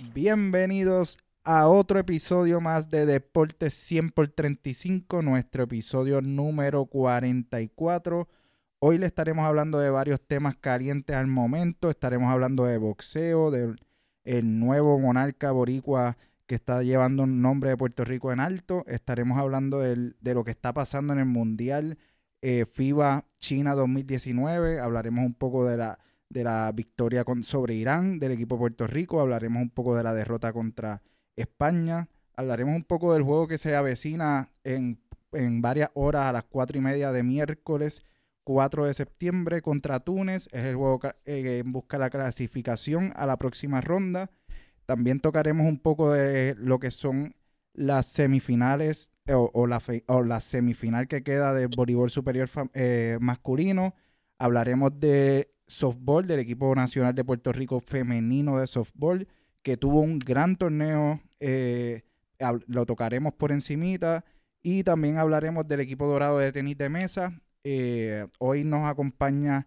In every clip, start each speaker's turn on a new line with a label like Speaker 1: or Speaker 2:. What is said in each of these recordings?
Speaker 1: Bienvenidos a otro episodio más de Deportes 100 por 35, nuestro episodio número 44. Hoy le estaremos hablando de varios temas calientes al momento. Estaremos hablando de boxeo, del nuevo monarca boricua que está llevando un nombre de Puerto Rico en alto. Estaremos hablando de lo que está pasando en el Mundial eh, FIBA China 2019. Hablaremos un poco de la, de la victoria con, sobre Irán del equipo de Puerto Rico. Hablaremos un poco de la derrota contra España. Hablaremos un poco del juego que se avecina en, en varias horas a las cuatro y media de miércoles 4 de septiembre contra Túnez. Es el juego que eh, busca la clasificación a la próxima ronda. También tocaremos un poco de lo que son las semifinales eh, o, la, o la, semifinal que queda del voleibol superior eh, masculino. Hablaremos de softball, del equipo nacional de Puerto Rico femenino de softball, que tuvo un gran torneo. Eh, lo tocaremos por encimita. Y también hablaremos del equipo dorado de tenis de mesa. hoy nos acompaña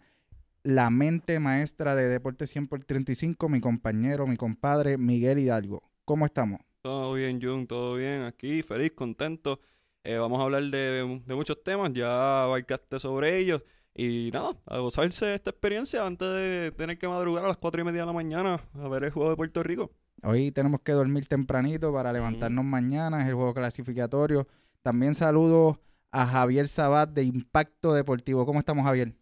Speaker 1: la mente maestra de Deporte 100 por 35, mi compañero, mi compadre Miguel Hidalgo. ¿Cómo estamos?
Speaker 2: Todo bien, Jun, todo bien. Aquí, feliz, contento. Eh, vamos a hablar de, muchos temas, ya abarcaste sobre ellos. Y nada, a gozarse de esta experiencia antes de tener que madrugar a las 4 y media de la mañana a ver el juego de Puerto Rico.
Speaker 1: Hoy tenemos que dormir tempranito para levantarnos mañana, es el juego clasificatorio. También saludo a Javier Sabat de Impacto Deportivo. ¿Cómo estamos, Javier?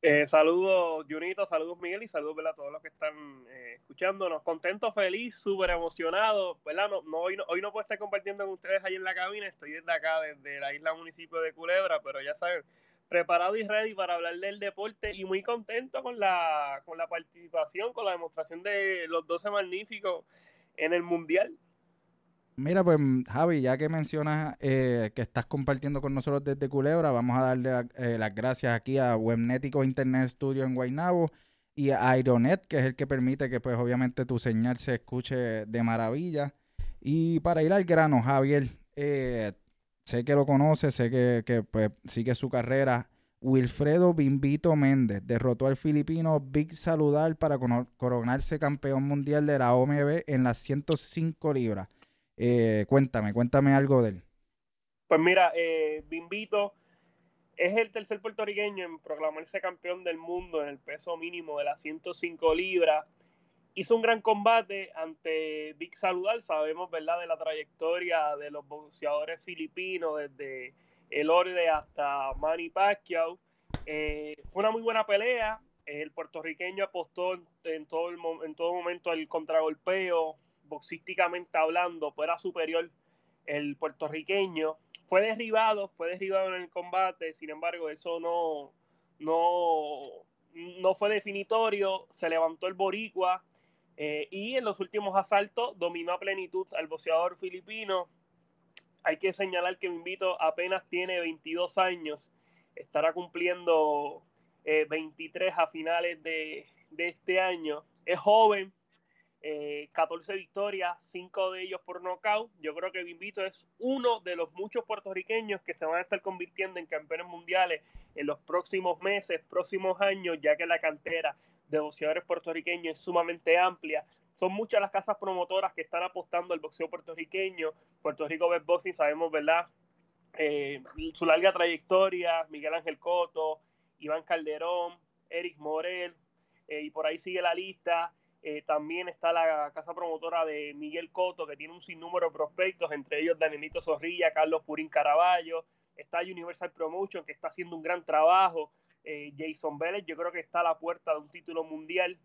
Speaker 3: Eh, saludos, Junito, saludos, Miguel, y saludos a todos los que están eh, escuchándonos. Contento, feliz, súper emocionado. ¿verdad? No, no, hoy, no, hoy no puedo estar compartiendo con ustedes ahí en la cabina, estoy desde acá, desde la isla municipio de Culebra, pero ya saben, preparado y ready para hablar del deporte y muy contento con la, con la participación, con la demostración de los 12 magníficos en el Mundial.
Speaker 1: Mira, pues Javi, ya que mencionas eh, que estás compartiendo con nosotros desde Culebra, vamos a darle eh, las gracias aquí a Webnético Internet Studio en Guaynabo y a Aeronet, que es el que permite que pues obviamente tu señal se escuche de maravilla. Y para ir al grano, Javier, eh, sé que lo conoces, sé que, que pues, sigue su carrera. Wilfredo Bimbito Méndez derrotó al filipino Big Saludar para coronarse campeón mundial de la OMB en las 105 libras. Eh, cuéntame, cuéntame algo de él.
Speaker 3: Pues mira, eh, Bimbito es el tercer puertorriqueño en proclamarse campeón del mundo en el peso mínimo de las 105 libras. Hizo un gran combate ante Big Saludar, sabemos, ¿verdad?, de la trayectoria de los boxeadores filipinos desde el Orde hasta Manny Pacquiao. Eh, fue una muy buena pelea. El puertorriqueño apostó en, todo, el, en todo momento al contragolpeo, boxísticamente hablando, fuera superior el puertorriqueño. Fue derribado, fue derribado en el combate, sin embargo, eso no, no, no fue definitorio. Se levantó el boricua eh, y en los últimos asaltos dominó a plenitud al boxeador filipino. Hay que señalar que Invito apenas tiene 22 años, estará cumpliendo 23 eh, a finales de, de este año. Es joven, 14 eh, victorias, 5 de ellos por nocaut. Yo creo que Bimbito es uno de los muchos puertorriqueños que se van a estar convirtiendo en campeones mundiales en los próximos meses, próximos años, ya que la cantera de boxeadores puertorriqueños es sumamente amplia. Son muchas las casas promotoras que están apostando al boxeo puertorriqueño. Puerto Rico Best Boxing, sabemos, ¿verdad? Eh, su larga trayectoria, Miguel Ángel Coto, Iván Calderón, Eric Morel, eh, y por ahí sigue la lista. Eh, también está la casa promotora de Miguel Coto, que tiene un sinnúmero de prospectos, entre ellos Danielito Zorrilla, Carlos Purín Caraballo. Está Universal Promotion, que está haciendo un gran trabajo. Eh, Jason Vélez, yo creo que está a la puerta de un título mundial.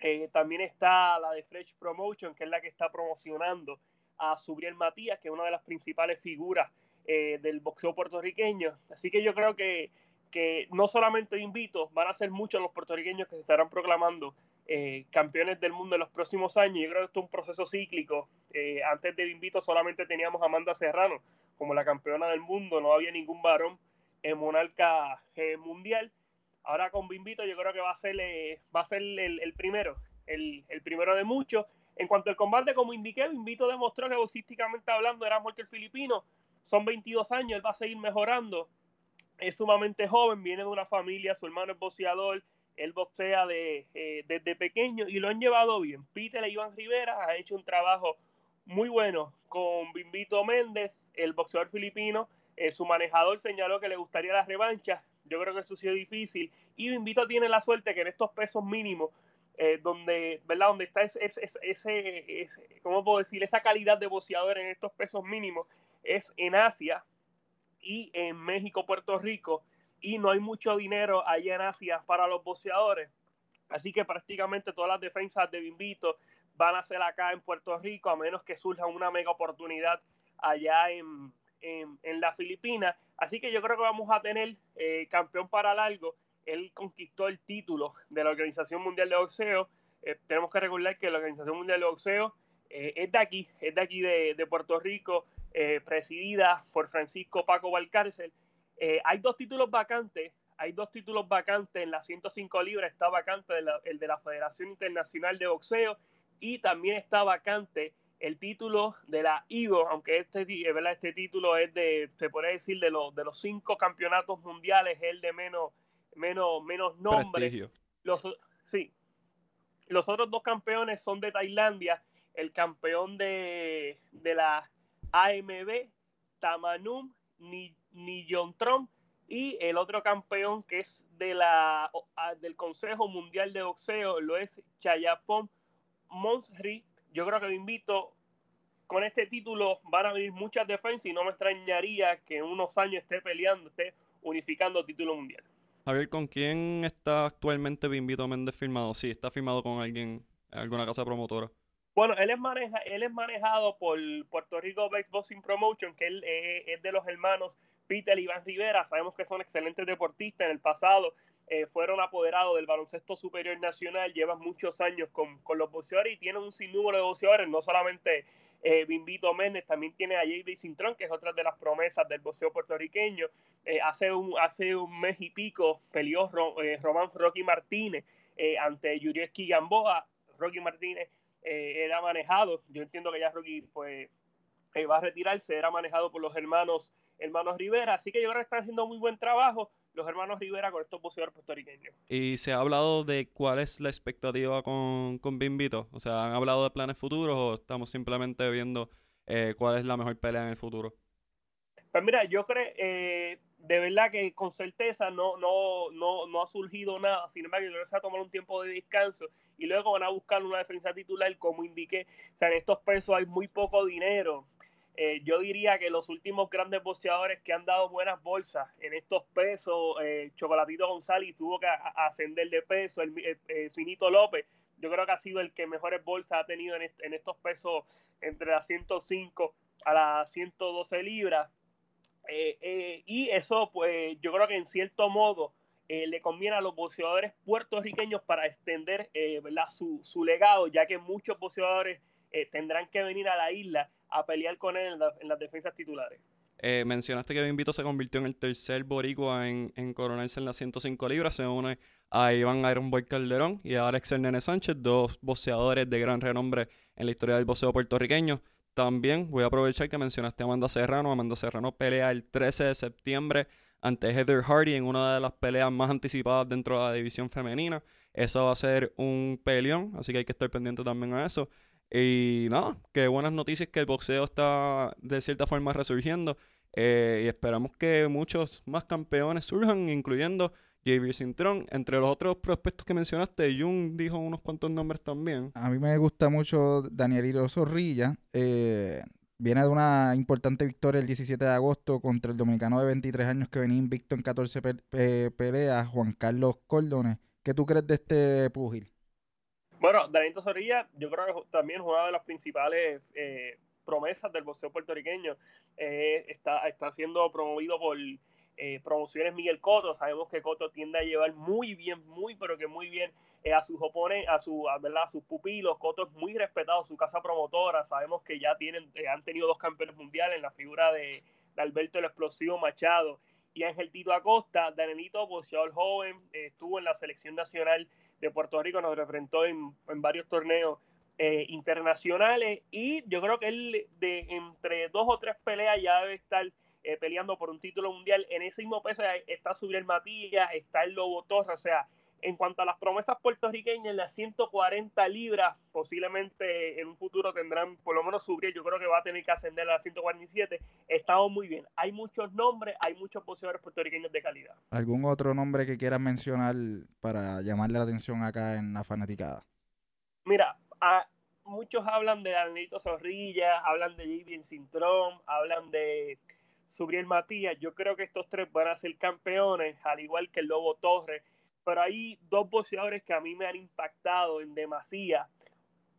Speaker 3: Eh, también está la de Fresh Promotion, que es la que está promocionando a Subriel Matías, que es una de las principales figuras del boxeo puertorriqueño. Así que yo creo que, que no solamente invito, van a ser muchos los puertorriqueños que se estarán proclamando eh, campeones del mundo en los próximos años. Yo creo que esto es un proceso cíclico. Eh, antes de Bimbito solamente teníamos a Amanda Serrano como la campeona del mundo, no había ningún varón en monarca eh, mundial. Ahora con Bimbito yo creo que va a ser, va a ser el, primero, el, primero de muchos. En cuanto al combate, como indiqué, Bimbito demostró que boxísticamente hablando era muerto el filipino. Son 22 años, él va a seguir mejorando. Es sumamente joven, viene de una familia, su hermano es boxeador, él boxea de, desde pequeño y lo han llevado bien. Peter e Iván Rivera han hecho un trabajo muy bueno con Bimbito Méndez, el boxeador filipino. Su manejador señaló que le gustaría la revancha. Yo creo que eso ha sido difícil. Y Bimbito tiene la suerte que en estos pesos mínimos eh, donde, ¿verdad? Donde está ese, ese, ¿cómo puedo decir? Esa calidad de boxeador en estos pesos mínimos es en Asia y en México, Puerto Rico, y no hay mucho dinero allá en Asia para los boxeadores. Así que prácticamente todas las defensas de Bimbito van a ser acá en Puerto Rico, a menos que surja una mega oportunidad allá en, en, la Filipina. Así que yo creo que vamos a tener eh, campeón para largo él conquistó el título de la Organización Mundial de Boxeo. Eh, tenemos que recordar que la Organización Mundial de Boxeo eh, es de aquí, es de aquí de, Puerto Rico, eh, presidida por Francisco Paco Valcárcel. hay dos títulos vacantes, hay dos títulos vacantes en las 105 libras, está vacante el de la Federación Internacional de Boxeo y también está vacante el título de la IVO, aunque este, este título es de, se puede decir, de los, de los cinco campeonatos mundiales, es el de menos menos, menos nombre. Los, sí. Los otros dos campeones son de Tailandia. El campeón de, de la AMB, Tamanum Ni, Niyontrom, y el otro campeón que es de la, del Consejo Mundial de Boxeo, lo es Chayapom Monsri. Yo creo que me invito con este título van a venir muchas defensas y no me extrañaría que en unos años esté peleando, esté unificando título mundial.
Speaker 2: Javier, ¿con quién está actualmente Bimbito Méndez firmado? Sí, está firmado con alguien, alguna casa promotora.
Speaker 3: Bueno, él es, maneja, él es manejado por Puerto Rico Boxing Promotion, que él eh, es de los hermanos Peter y Iván Rivera. Sabemos que son excelentes deportistas. En el pasado eh, fueron apoderados del baloncesto superior nacional. Llevan muchos años con, con los boxeadores y tienen un sinnúmero de boxeadores, no solamente eh, Bimbito Méndez, también tiene a J.B. Cintrón, que es otra de las promesas del boxeo puertorriqueño. Eh, hace, un, hace un mes y pico peleó eh, Román Rocky Martínez ante Yurieski Gamboa. Rocky Martínez era manejado, yo entiendo que ya Rocky pues, va a retirarse, era manejado por los hermanos, hermanos Rivera, así que yo creo que están haciendo muy buen trabajo los hermanos Rivera con estos boxeadores puertorriqueños.
Speaker 2: Y se ha hablado de cuál es la expectativa con, con Bimbito. O sea, ¿han hablado de planes futuros o estamos simplemente viendo eh, cuál es la mejor pelea en el futuro?
Speaker 3: Pues mira, yo creo, eh, de verdad que con certeza no, no, no, no ha surgido nada. Sin embargo, yo creo que se va a tomar un tiempo de descanso y luego van a buscar una defensa titular, como indiqué. O sea, en estos pesos hay muy poco dinero. Eh, yo diría que los últimos grandes boxeadores que han dado buenas bolsas en estos pesos, eh, Chocolatito González tuvo que ascender de peso, eh, Finito López, yo creo que ha sido el que mejores bolsas ha tenido en, estos pesos entre las 105 a las 112 libras. y eso, pues, yo creo que en cierto modo le conviene a los boxeadores puertorriqueños para extender Su, su, legado, ya que muchos boxeadores tendrán que venir a la isla a pelear con él en, las defensas titulares.
Speaker 2: Eh, mencionaste que Bimbito se convirtió en el tercer boricua en, en coronarse en las 105 libras. Se une a Iván Iron Boy Calderón y a Alex Hernández Sánchez, dos boxeadores de gran renombre en la historia del boxeo puertorriqueño. También voy a aprovechar que mencionaste a Amanda Serrano. Amanda Serrano pelea el 13 de septiembre ante Heather Hardy en una de las peleas más anticipadas dentro de la división femenina. Eso va a ser un peleón, así que hay que estar pendiente también a eso. Y nada, qué buenas noticias que el boxeo está de cierta forma resurgiendo. Eh, y esperamos que muchos más campeones surjan, incluyendo JB Cintrón. Entre los otros prospectos que mencionaste, Jung dijo unos cuantos nombres también.
Speaker 1: A mí me gusta mucho Danielito Zorrilla. Eh, viene de una importante victoria el 17 de agosto contra el dominicano de 23 años que venía invicto en 14 peleas, Juan Carlos Cordones. ¿Qué tú crees de este pugil?
Speaker 3: Bueno, Danito Zorrilla, yo creo que también es una de las principales eh, promesas del boxeo puertorriqueño. Eh, está, está siendo promovido por eh, promociones Miguel Coto. Sabemos que Coto tiende a llevar muy bien, muy, pero que muy bien a sus oponentes, a, su, ¿verdad? a sus pupilos. Coto es muy respetado, su casa promotora. Sabemos que ya tienen, han tenido dos campeones mundiales en la figura de, Alberto el Explosivo Machado y Ángel Tito Acosta. Danelito, boxeador joven, estuvo en la selección nacional de Puerto Rico, nos representó en, varios torneos eh, internacionales y yo creo que él de entre dos o tres peleas ya debe estar eh, peleando por un título mundial. En ese mismo peso está Subriel Matías, está el Lobo Torres, o sea, En cuanto a las promesas puertorriqueñas, las 140 libras posiblemente en un futuro tendrán por lo menos subir. Yo creo que va a tener que ascender a las 147. Estamos muy bien. Hay muchos nombres, hay muchos boxeadores puertorriqueños de calidad.
Speaker 1: ¿Algún otro nombre que quieras mencionar para llamarle la atención acá en la fanaticada?
Speaker 3: Mira, a, muchos hablan de Danito Zorrilla, hablan de Jivien Cintrón, hablan de Subriel Matías. Yo creo que estos tres van a ser campeones, al igual que el Lobo Torres pero hay dos boxeadores que a mí me han impactado en demasía.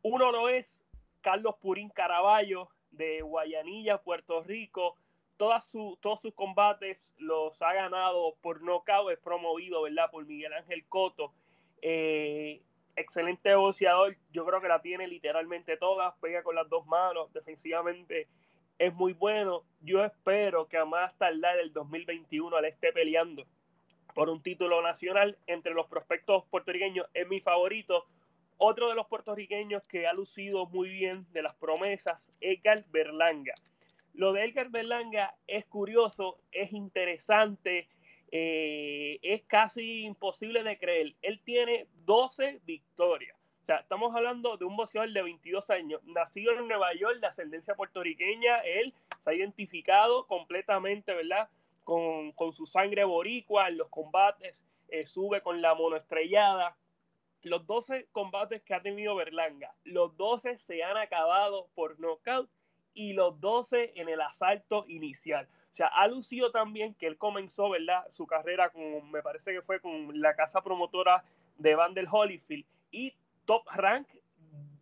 Speaker 3: Uno lo es Carlos Purín Caraballo de Guayanilla, Puerto Rico. Todos sus combates los ha ganado por nocaut, es promovido, ¿verdad? Por Miguel Ángel Coto. Eh, excelente boxeador, yo creo que la tiene literalmente todas, pega con las dos manos, defensivamente es muy bueno. Yo espero que a más tardar el 2021 le esté peleando por un título nacional entre los prospectos puertorriqueños es mi favorito. Otro de los puertorriqueños que ha lucido muy bien de las promesas, Edgar Berlanga. Lo de Edgar Berlanga es curioso, es interesante, eh, es casi imposible de creer. Él tiene 12 victorias. O sea, estamos hablando de un boxeador de 22 años, nacido en Nueva York, de ascendencia puertorriqueña. Él se ha identificado completamente, ¿verdad? Con, su sangre boricua en los combates, eh, sube con la monoestrellada. Los 12 combates que ha tenido Berlanga, los 12 se han acabado por knockout y los 12 en el asalto inicial. O sea, ha lucido también que él comenzó, ¿verdad? Su carrera con, me parece que fue con la casa promotora de Vandel Holyfield y Top Rank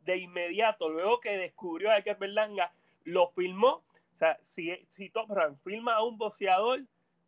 Speaker 3: de inmediato, luego que descubrió a que Berlanga, lo filmó. Sea, si, si Top Rank filma a un boxeador,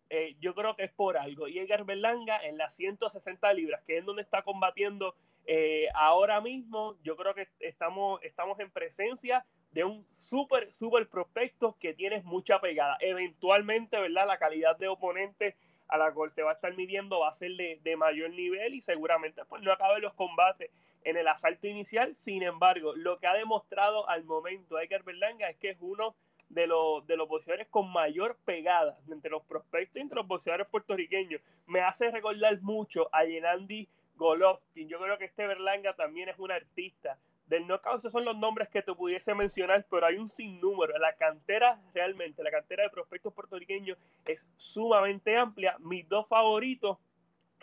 Speaker 3: eh, yo creo que es por algo. Y Edgar Berlanga en las 160 libras, que es donde está combatiendo eh, ahora mismo, yo creo que estamos, estamos en presencia de un súper, súper prospecto que tiene mucha pegada. Eventualmente, ¿verdad? La calidad de oponente a la cual se va a estar midiendo va a ser de, de mayor nivel y seguramente pues no acabe los combates en el asalto inicial. Sin embargo, lo que ha demostrado al momento Edgar Berlanga es que es uno de, los, de los boxeadores con mayor pegada entre los prospectos y entre los boxeadores puertorriqueños. Me hace recordar mucho a Yenandi Golovkin. Yo creo que este Berlanga también es un artista. Del knockout esos son los nombres que te pudiese mencionar, pero hay un sinnúmero. La cantera, realmente, la cantera de prospectos puertorriqueños es sumamente amplia. Mis dos favoritos,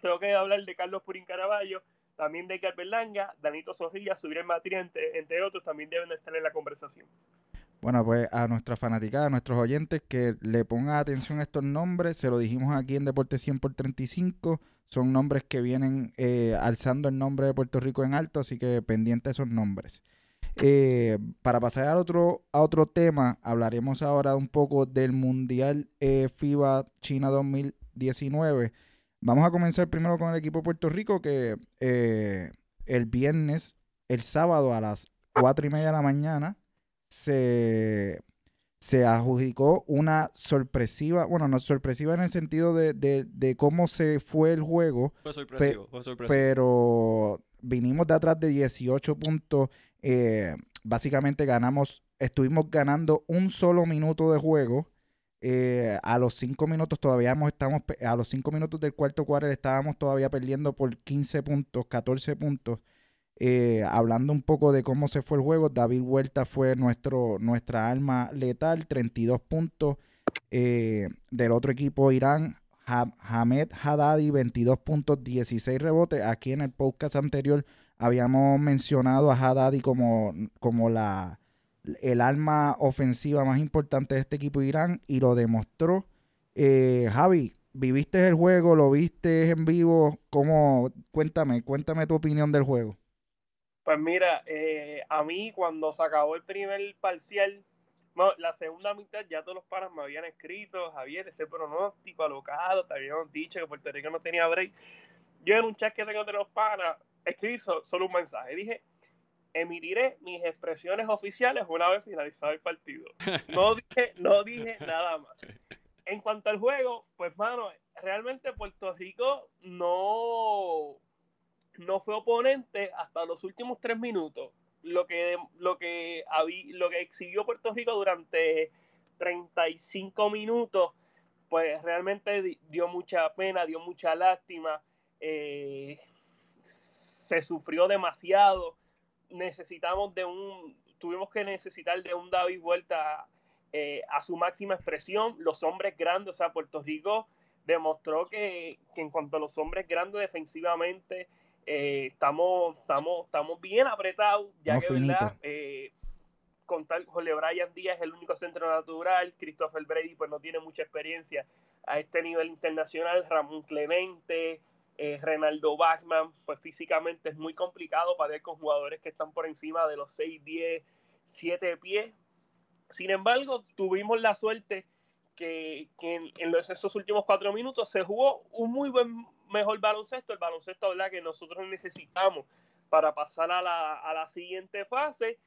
Speaker 3: tengo que hablar de Carlos Purín Caraballo, también de Berlanga, Danito Zorrilla, Subir el entre, entre otros, también deben estar en la conversación.
Speaker 1: Bueno, pues a nuestra fanaticada, a nuestros oyentes, que le pongan atención a estos nombres. Se lo dijimos aquí en Deporte 100 por 35. Son nombres que vienen eh, alzando el nombre de Puerto Rico en alto, así que pendiente esos nombres. Eh, para pasar a otro, a otro tema, hablaremos ahora un poco del Mundial eh, FIBA China 2019. Vamos a comenzar primero con el equipo de Puerto Rico, que el viernes, el sábado a las 4 y media de la mañana, se, se adjudicó una sorpresiva, bueno, no sorpresiva en el sentido de, de, cómo se fue el juego.
Speaker 2: Fue sorpresivo, fue sorpresivo.
Speaker 1: Pero vinimos de atrás de 18 puntos. Eh, básicamente ganamos, estuvimos ganando un solo minuto de juego. Eh, a los 5 minutos todavía estamos, a los 5 minutos del cuarto cuarto estábamos todavía perdiendo por 15 puntos, 14 puntos. Eh, hablando un poco de cómo se fue el juego, David Huerta fue nuestro, nuestra arma letal, 32 puntos. Eh, del otro equipo, Irán, Hamed Haddadi, 22 puntos, 16 rebotes. Aquí en el podcast anterior habíamos mencionado a Haddadi como, como la, el arma ofensiva más importante de este equipo Irán y lo demostró. Eh, Javi, ¿viviste el juego? ¿Lo viste en vivo? ¿Cómo? Cuéntame, cuéntame tu opinión del juego.
Speaker 3: Pues mira, eh, a mí cuando se acabó el primer parcial, la segunda mitad ya todos los panas me habían escrito, Javier, ese pronóstico alocado, te habían dicho que Puerto Rico no tenía break. Yo en un chat que tengo de los panas, escribí solo un mensaje. Dije, emitiré mis expresiones oficiales una vez finalizado el partido. No dije, no dije nada más. En cuanto al juego, pues mano, realmente Puerto Rico no no fue oponente hasta los últimos tres minutos. Lo que, lo que, lo que exhibió Puerto Rico durante 35 minutos, pues realmente dio mucha pena, dio mucha lástima. Eh, se sufrió demasiado. Necesitamos de un, tuvimos que necesitar de un David Vuelta eh, a su máxima expresión. Los hombres grandes, o sea, Puerto Rico demostró que, en cuanto a los hombres grandes defensivamente, eh, estamos, estamos, estamos bien apretados, ya que verdad, eh, con tal Jorge Brian Díaz es el único centro natural, Christopher Brady pues no tiene mucha experiencia a este nivel internacional, Ramón Clemente, eh, Renaldo Bachman, pues físicamente es muy complicado para ir con jugadores que están por encima de los 6, 10, 7 pies. Sin embargo, tuvimos la suerte que, en, esos últimos cuatro minutos se jugó un muy buen, mejor baloncesto, el baloncesto que nosotros necesitamos para pasar a la, a la siguiente fase.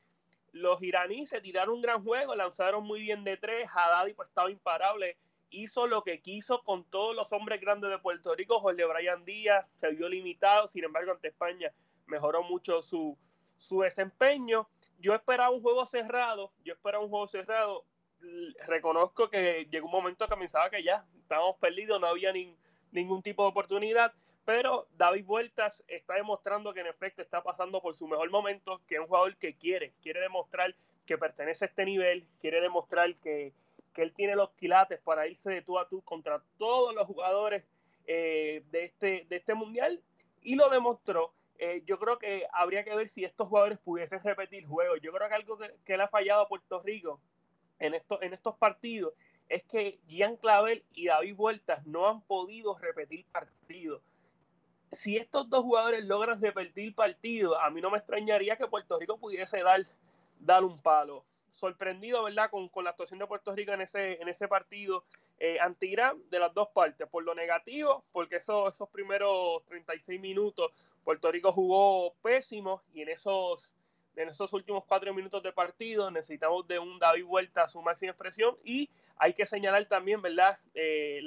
Speaker 3: Los iraníes se tiraron un gran juego, lanzaron muy bien de tres, Haddadi pues estaba imparable, hizo lo que quiso con todos los hombres grandes de Puerto Rico, Jorge Brian Díaz se vio limitado, sin embargo ante España mejoró mucho su, su desempeño. Yo esperaba un juego cerrado, yo esperaba un juego cerrado, reconozco que llegó un momento que pensaba que ya estábamos perdidos, no había ningún tipo de oportunidad, pero David Vueltas está demostrando que en efecto está pasando por su mejor momento, que es un jugador que quiere, quiere demostrar que pertenece a este nivel, quiere demostrar que, él tiene los quilates para irse de tú a tú contra todos los jugadores eh, de, este, de este mundial y lo demostró. Eh, yo creo que habría que ver si estos jugadores pudiesen repetir juegos. Yo creo que algo que, que le ha fallado a Puerto Rico en, esto, en estos partidos es que Gian Clavel y David Vueltas no han podido repetir partidos. Si estos dos jugadores logran repetir partidos, a mí no me extrañaría que Puerto Rico pudiese dar, dar un palo. Sorprendido, ¿verdad?, con, con, la actuación de Puerto Rico en ese, en ese partido eh, anti Irán de las dos partes. Por lo negativo, porque esos, esos primeros 36 minutos Puerto Rico jugó pésimo y en esos en esos últimos cuatro minutos de partido necesitamos de un David Vuelta a su máxima expresión y hay que señalar también, ¿verdad? Eh,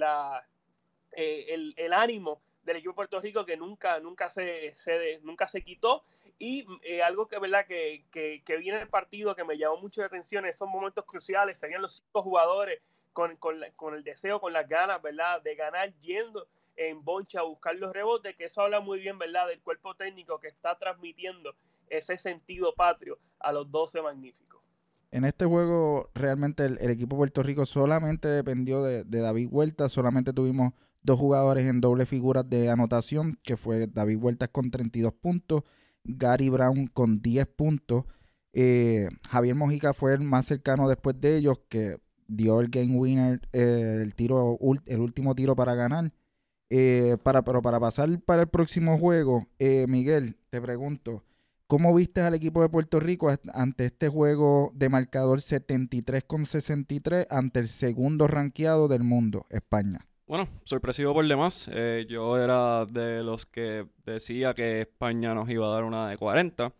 Speaker 3: eh, el, ánimo del equipo de Puerto Rico que nunca, nunca, se, nunca se quitó y eh, algo que, ¿verdad? Que, viene del partido que me llamó mucho la atención, esos momentos cruciales, serían los cinco jugadores con, con, con, el deseo, con las ganas, ¿verdad? De ganar yendo en boncha a buscar los rebotes, que eso habla muy bien, ¿verdad? Del cuerpo técnico que está transmitiendo ese sentido patrio a los 12 magníficos.
Speaker 1: En este juego realmente el, equipo de Puerto Rico solamente dependió de, David Huerta, solamente tuvimos dos jugadores en doble figura de anotación, que fue David Huerta con 32 puntos, Gary Brown con 10 puntos, eh, Javier Mojica fue el más cercano después de ellos, que dio el game winner, eh, el tiro, el último tiro para ganar. Eh, para, pero para pasar para el próximo juego, Miguel, te pregunto, ¿Cómo viste al equipo de Puerto Rico ante este juego de marcador 73 con 63 ante el segundo ranqueado del mundo, España?
Speaker 2: Bueno, sorpresivo por demás. Eh, yo era de los que decía que España nos iba a dar una de 40.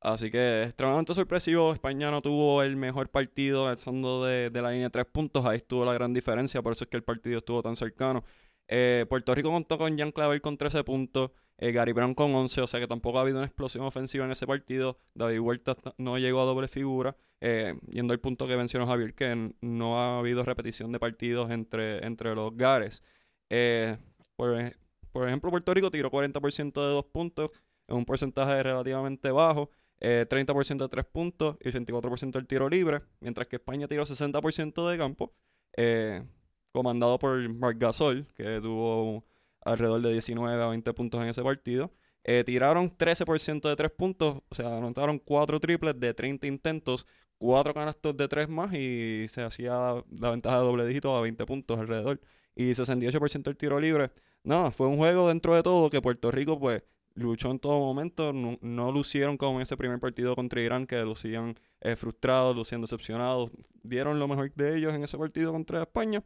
Speaker 2: Así que extremadamente sorpresivo. España no tuvo el mejor partido alzando de, de la línea de tres puntos. Ahí estuvo la gran diferencia. Por eso es que el partido estuvo tan cercano. Eh, Puerto Rico contó con Jan Clavel con 13 puntos. Eh, Gary Brown con 11, o sea que tampoco ha habido una explosión ofensiva en ese partido. David Huerta no llegó a doble figura, eh, yendo al punto que mencionó Javier, que no ha habido repetición de partidos entre, entre los Gares. Eh, por, ejemplo, Puerto Rico tiró 40% de dos puntos, en un porcentaje relativamente bajo. 30% de tres puntos y 84% del tiro libre, mientras que España tiró 60% de campo, comandado por Marc Gasol, que tuvo alrededor de 19 a 20 puntos en ese partido. Eh, tiraron 13% de 3 puntos, o sea, anotaron 4 triples de 30 intentos, 4 canastos de 3 más y se hacía la ventaja de doble dígito a 20 puntos alrededor. Y 68% del tiro libre. No, fue un juego dentro de todo que Puerto Rico pues luchó en todo momento. No, lucieron como en ese primer partido contra Irán, que lucían eh, frustrados, lucían decepcionados. Dieron lo mejor de ellos en ese partido contra España.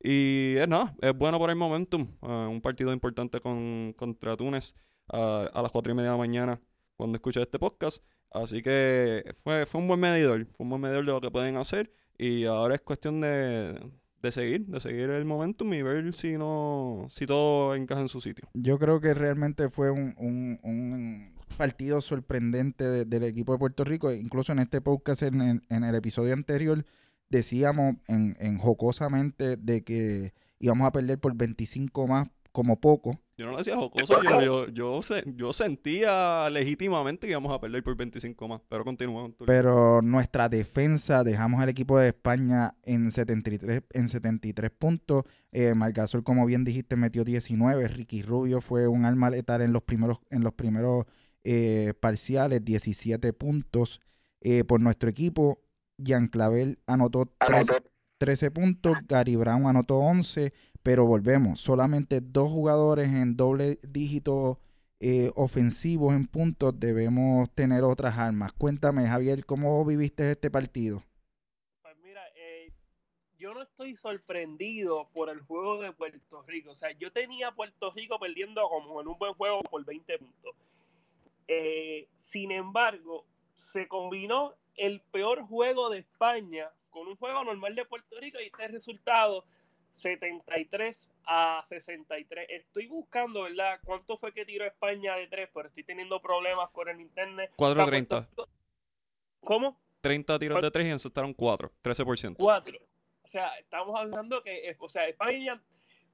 Speaker 2: Y es nada, es bueno por el momentum. Ah, un partido importante con, contra Túnez ah, a las 4 y media de la mañana cuando escuché este podcast. Así que fue, fue un buen medidor, fue un buen medidor de lo que pueden hacer. Y ahora es cuestión de, de seguir, de seguir el momentum y ver si no, si todo encaja en su sitio.
Speaker 1: Yo creo que realmente fue un, un, un partido sorprendente del equipo de Puerto Rico. Incluso en este podcast, en en el episodio anterior, decíamos en, en jocosamente de que íbamos a perder por 25 más como poco.
Speaker 2: Yo no lo decía jocoso, yo, yo, yo, se- yo sentía legítimamente que íbamos a perder por 25 más, pero continuamos.
Speaker 1: Pero nuestra defensa, dejamos al equipo de España en 73, en 73 puntos. Eh, Margasol, como bien dijiste, metió 19. Ricky Rubio fue un alma letal en los primeros, en los primeros eh, parciales, 17 puntos eh, por nuestro equipo. Jean Clavel anotó 13, 13 puntos, Gary Brown anotó 11, pero volvemos, solamente dos jugadores en doble dígito eh, ofensivos en puntos, debemos tener otras armas. Cuéntame, Javier, ¿cómo viviste este partido?
Speaker 3: Pues mira, eh, yo no estoy sorprendido por el juego de Puerto Rico. O sea, yo tenía a Puerto Rico perdiendo como en un buen juego por 20 puntos. Eh, sin embargo, se combinó el peor juego de España con un juego normal de Puerto Rico y este resultado 73 a 63. Estoy buscando, ¿verdad? ¿Cuánto fue que tiró España de 3? Pero estoy teniendo problemas con el internet.
Speaker 2: 4.30.
Speaker 3: ¿Cómo?
Speaker 2: 30 tiros de 3 y encestaron 4, 13%.
Speaker 3: 4. O sea, estamos hablando que, eh, o sea, España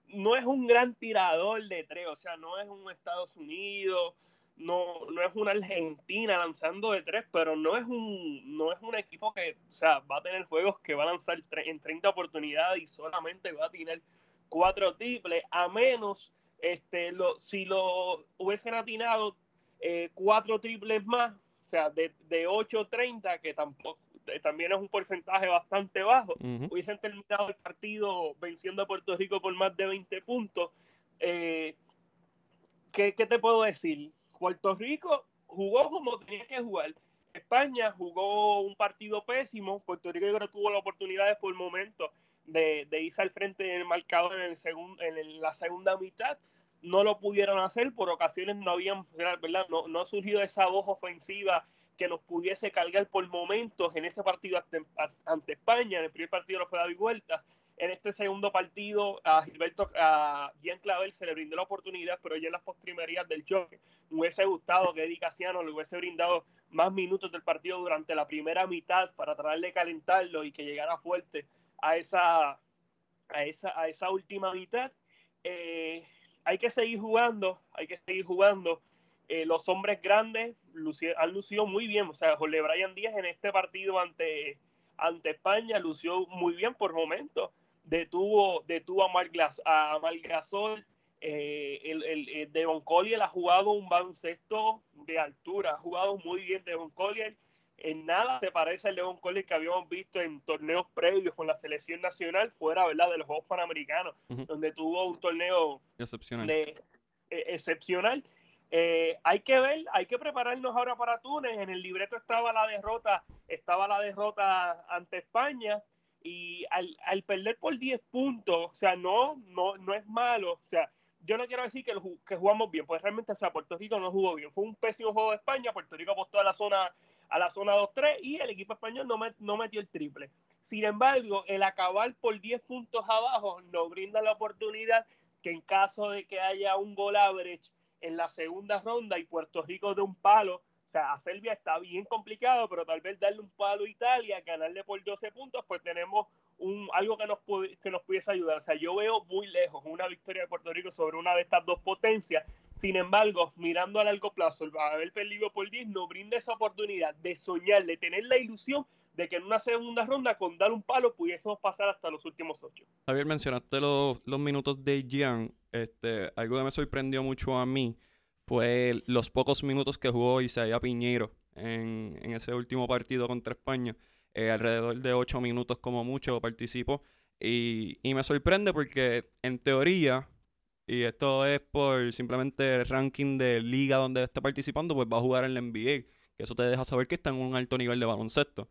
Speaker 3: no es un gran tirador de tres, o sea, no es un Estados Unidos, no, no es una Argentina lanzando de tres, pero no es un, no es un equipo que, o sea, va a tener juegos que va a lanzar en 30 oportunidades y solamente va a tener cuatro triples, a menos este, lo, si lo hubiesen atinado eh, cuatro triples más, o sea, de, de 8-30, que tampoco, eh, también es un porcentaje bastante bajo, hubiesen terminado el partido venciendo a Puerto Rico por más de 20 puntos. Eh, ¿qué, qué te puedo decir? Puerto Rico jugó como tenía que jugar. España jugó un partido pésimo. Puerto Rico yo creo tuvo la oportunidad por momento de, irse al frente del marcador en, el en el- la segunda mitad. No lo pudieron hacer, por ocasiones no habían, ¿verdad? No, no ha surgido esa voz ofensiva que nos pudiese cargar por momentos en ese partido ante, España. En el primer partido no fue y vueltas. En este segundo partido, a Gilberto, a Jean Clavel se le brindó la oportunidad, pero ya en las postrimerías del choque hubiese gustado que Eddie Casiano le hubiese brindado más minutos del partido durante la primera mitad para tratar de calentarlo y que llegara fuerte a esa, a esa, a esa última mitad. Eh, hay que seguir jugando, hay que seguir jugando. Eh, los hombres grandes han lucido muy bien. O sea, Jorge Brian Díaz en este partido ante, ante España lució muy bien por momentos. Detuvo, detuvo a Marc Glas- a Marc Gasol. Eh, el, el, el Devon Collier ha jugado un baloncesto de altura. Ha jugado muy bien Devon Collier. En nada se parece al Devon Collier que habíamos visto en torneos previos con la selección nacional, fuera ¿verdad? de los Juegos Panamericanos, donde tuvo un torneo
Speaker 2: Excepcional.
Speaker 3: de- eh, excepcional. Eh, hay que ver, hay que prepararnos ahora para Túnez. En el libreto estaba la derrota, estaba la derrota ante España y al, al perder por 10 puntos, o sea, no, no, no es malo. O sea, yo no quiero decir que, que jugamos bien, pues realmente, o sea, Puerto Rico no jugó bien. Fue un pésimo juego de España. Puerto Rico apostó a la zona a la zona 2-3 y el equipo español no, met- no metió el triple. Sin embargo, el acabar por 10 puntos abajo nos brinda la oportunidad que en caso de que haya un gol average en la segunda ronda y Puerto Rico de un palo, sea, a Serbia está bien complicado, pero tal vez darle un palo a Italia, ganarle por 12 puntos, pues tenemos un, algo que nos, pu- que nos pudiese ayudar. O sea, yo veo muy lejos una victoria de Puerto Rico sobre una de estas dos potencias. Sin embargo, mirando a largo plazo, el haber perdido por 10 nos brinda esa oportunidad de soñar, de tener la ilusión de que en una segunda ronda, con dar un palo, pudiésemos pasar hasta los últimos ocho.
Speaker 2: Javier, mencionaste los, los minutos de Gian. Este, algo que me sorprendió mucho a mí fue los pocos minutos que jugó Isaiah Piñeiro en, en ese último partido contra España. Eh, alrededor de ocho minutos como mucho participó. Y, y me sorprende porque en teoría, y esto es por simplemente el ranking de liga donde está participando, pues va a jugar en la NBA. Que eso te deja saber que está en un alto nivel de baloncesto.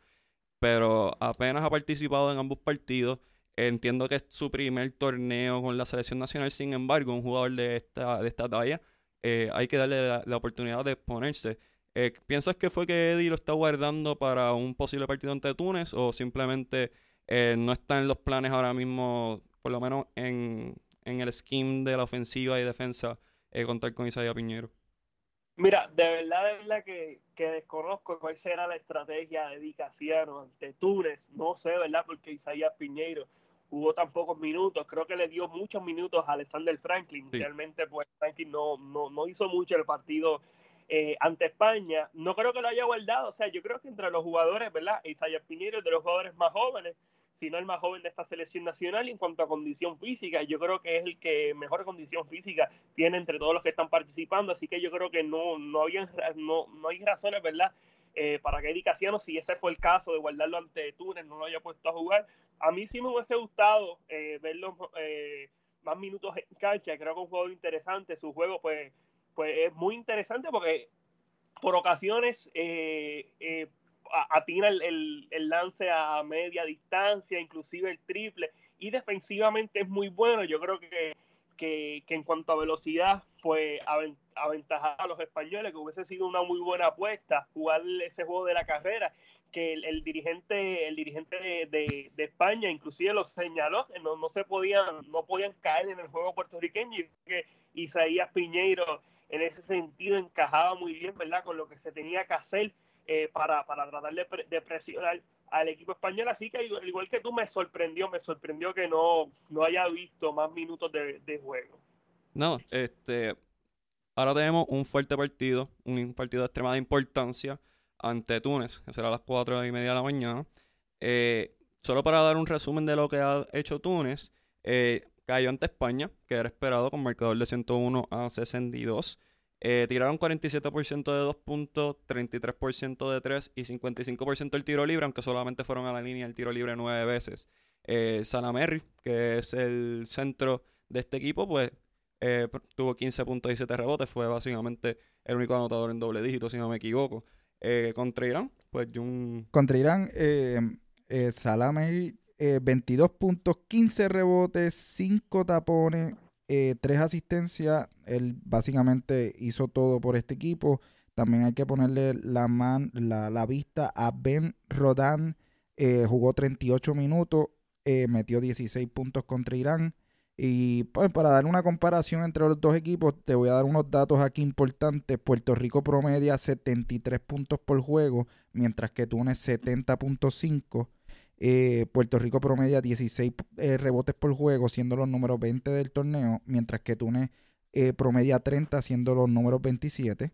Speaker 2: Pero apenas ha participado en ambos partidos. Entiendo que es su primer torneo con la selección nacional, sin embargo, un jugador de esta, de esta talla, eh, hay que darle la, oportunidad de exponerse. Eh, ¿Piensas que fue que Eddie lo está guardando para un posible partido ante Túnez o simplemente eh, no está en los planes ahora mismo, por lo menos en, en el scheme de la ofensiva y defensa, eh, contar con Isaiah Piñero?
Speaker 3: Mira, de verdad, de verdad que, que desconozco cuál será la estrategia de Di Casiano ante Túnez. No sé, ¿verdad? Porque Isaías Piñeiro jugó tan pocos minutos. Creo que le dio muchos minutos a Alexander Franklin. Realmente, pues Franklin no, no, no hizo mucho el partido eh, ante España. No creo que lo haya guardado. O sea, yo creo que entre los jugadores, ¿verdad? Isaiah Piñero es de los jugadores más jóvenes, si no el más joven de esta selección nacional. en cuanto a condición física, yo creo que es el que mejor condición física tiene entre todos los que están participando. Así que yo creo que no, no, había, no, no hay razones, ¿verdad? Eh, para que Eddie Casiano, si ese fue el caso de guardarlo ante Túnez, no lo haya puesto a jugar. A mí sí me hubiese gustado eh, verlo eh, más minutos en cancha. Creo que es un jugador interesante. Su juego, pues, pues es muy interesante porque por ocasiones atina el, lance a media distancia, inclusive el triple, y defensivamente es muy bueno. Yo creo que, que, en cuanto a velocidad, pues aventajar a los españoles, que hubiese sido una muy buena apuesta, jugar ese juego de la carrera, que el, dirigente, el dirigente de, España inclusive lo señaló, que no, no se podían, no podían caer en el juego puertorriqueño, y que Isaías Piñeiro en ese sentido encajaba muy bien, ¿verdad? Con lo que se tenía que hacer eh, para, para, tratar de, presionar al equipo español. Así que igual, igual, que tú me sorprendió, me sorprendió que no, no haya visto más minutos de, juego.
Speaker 2: No, este, ahora tenemos un fuerte partido, un partido de extremada importancia ante Túnez, que será a las cuatro y media de la mañana. Eh, solo para dar un resumen de lo que ha hecho Túnez, eh, Cayó ante España, que era esperado con marcador de 101 a 62. Eh, tiraron 47% de 2 puntos, 33% de 3 y 55% del tiro libre, aunque solamente fueron a la línea del tiro libre 9 veces. Eh, que es el centro de este equipo, pues eh, tuvo 15 puntos y 7 rebotes. Fue básicamente el único anotador en doble dígito, si no me equivoco. Eh, contra Irán, pues un...
Speaker 1: Contra Irán, Salamerri 22 eh, puntos, 15 rebotes, 5 tapones, 3 eh, asistencias. Él básicamente hizo todo por este equipo. También hay que ponerle la, man, la, vista a Ben Rodan. Eh, jugó 38 minutos, metió 16 puntos contra Irán. Y pues para dar una comparación entre los dos equipos, te voy a dar unos datos aquí importantes. Puerto Rico promedia 73 puntos por juego, mientras que Túnez 70.5. Eh, Puerto Rico promedia 16 eh, rebotes por juego, siendo los números 20 del torneo, mientras que Túnez eh, promedia 30, siendo los números 27.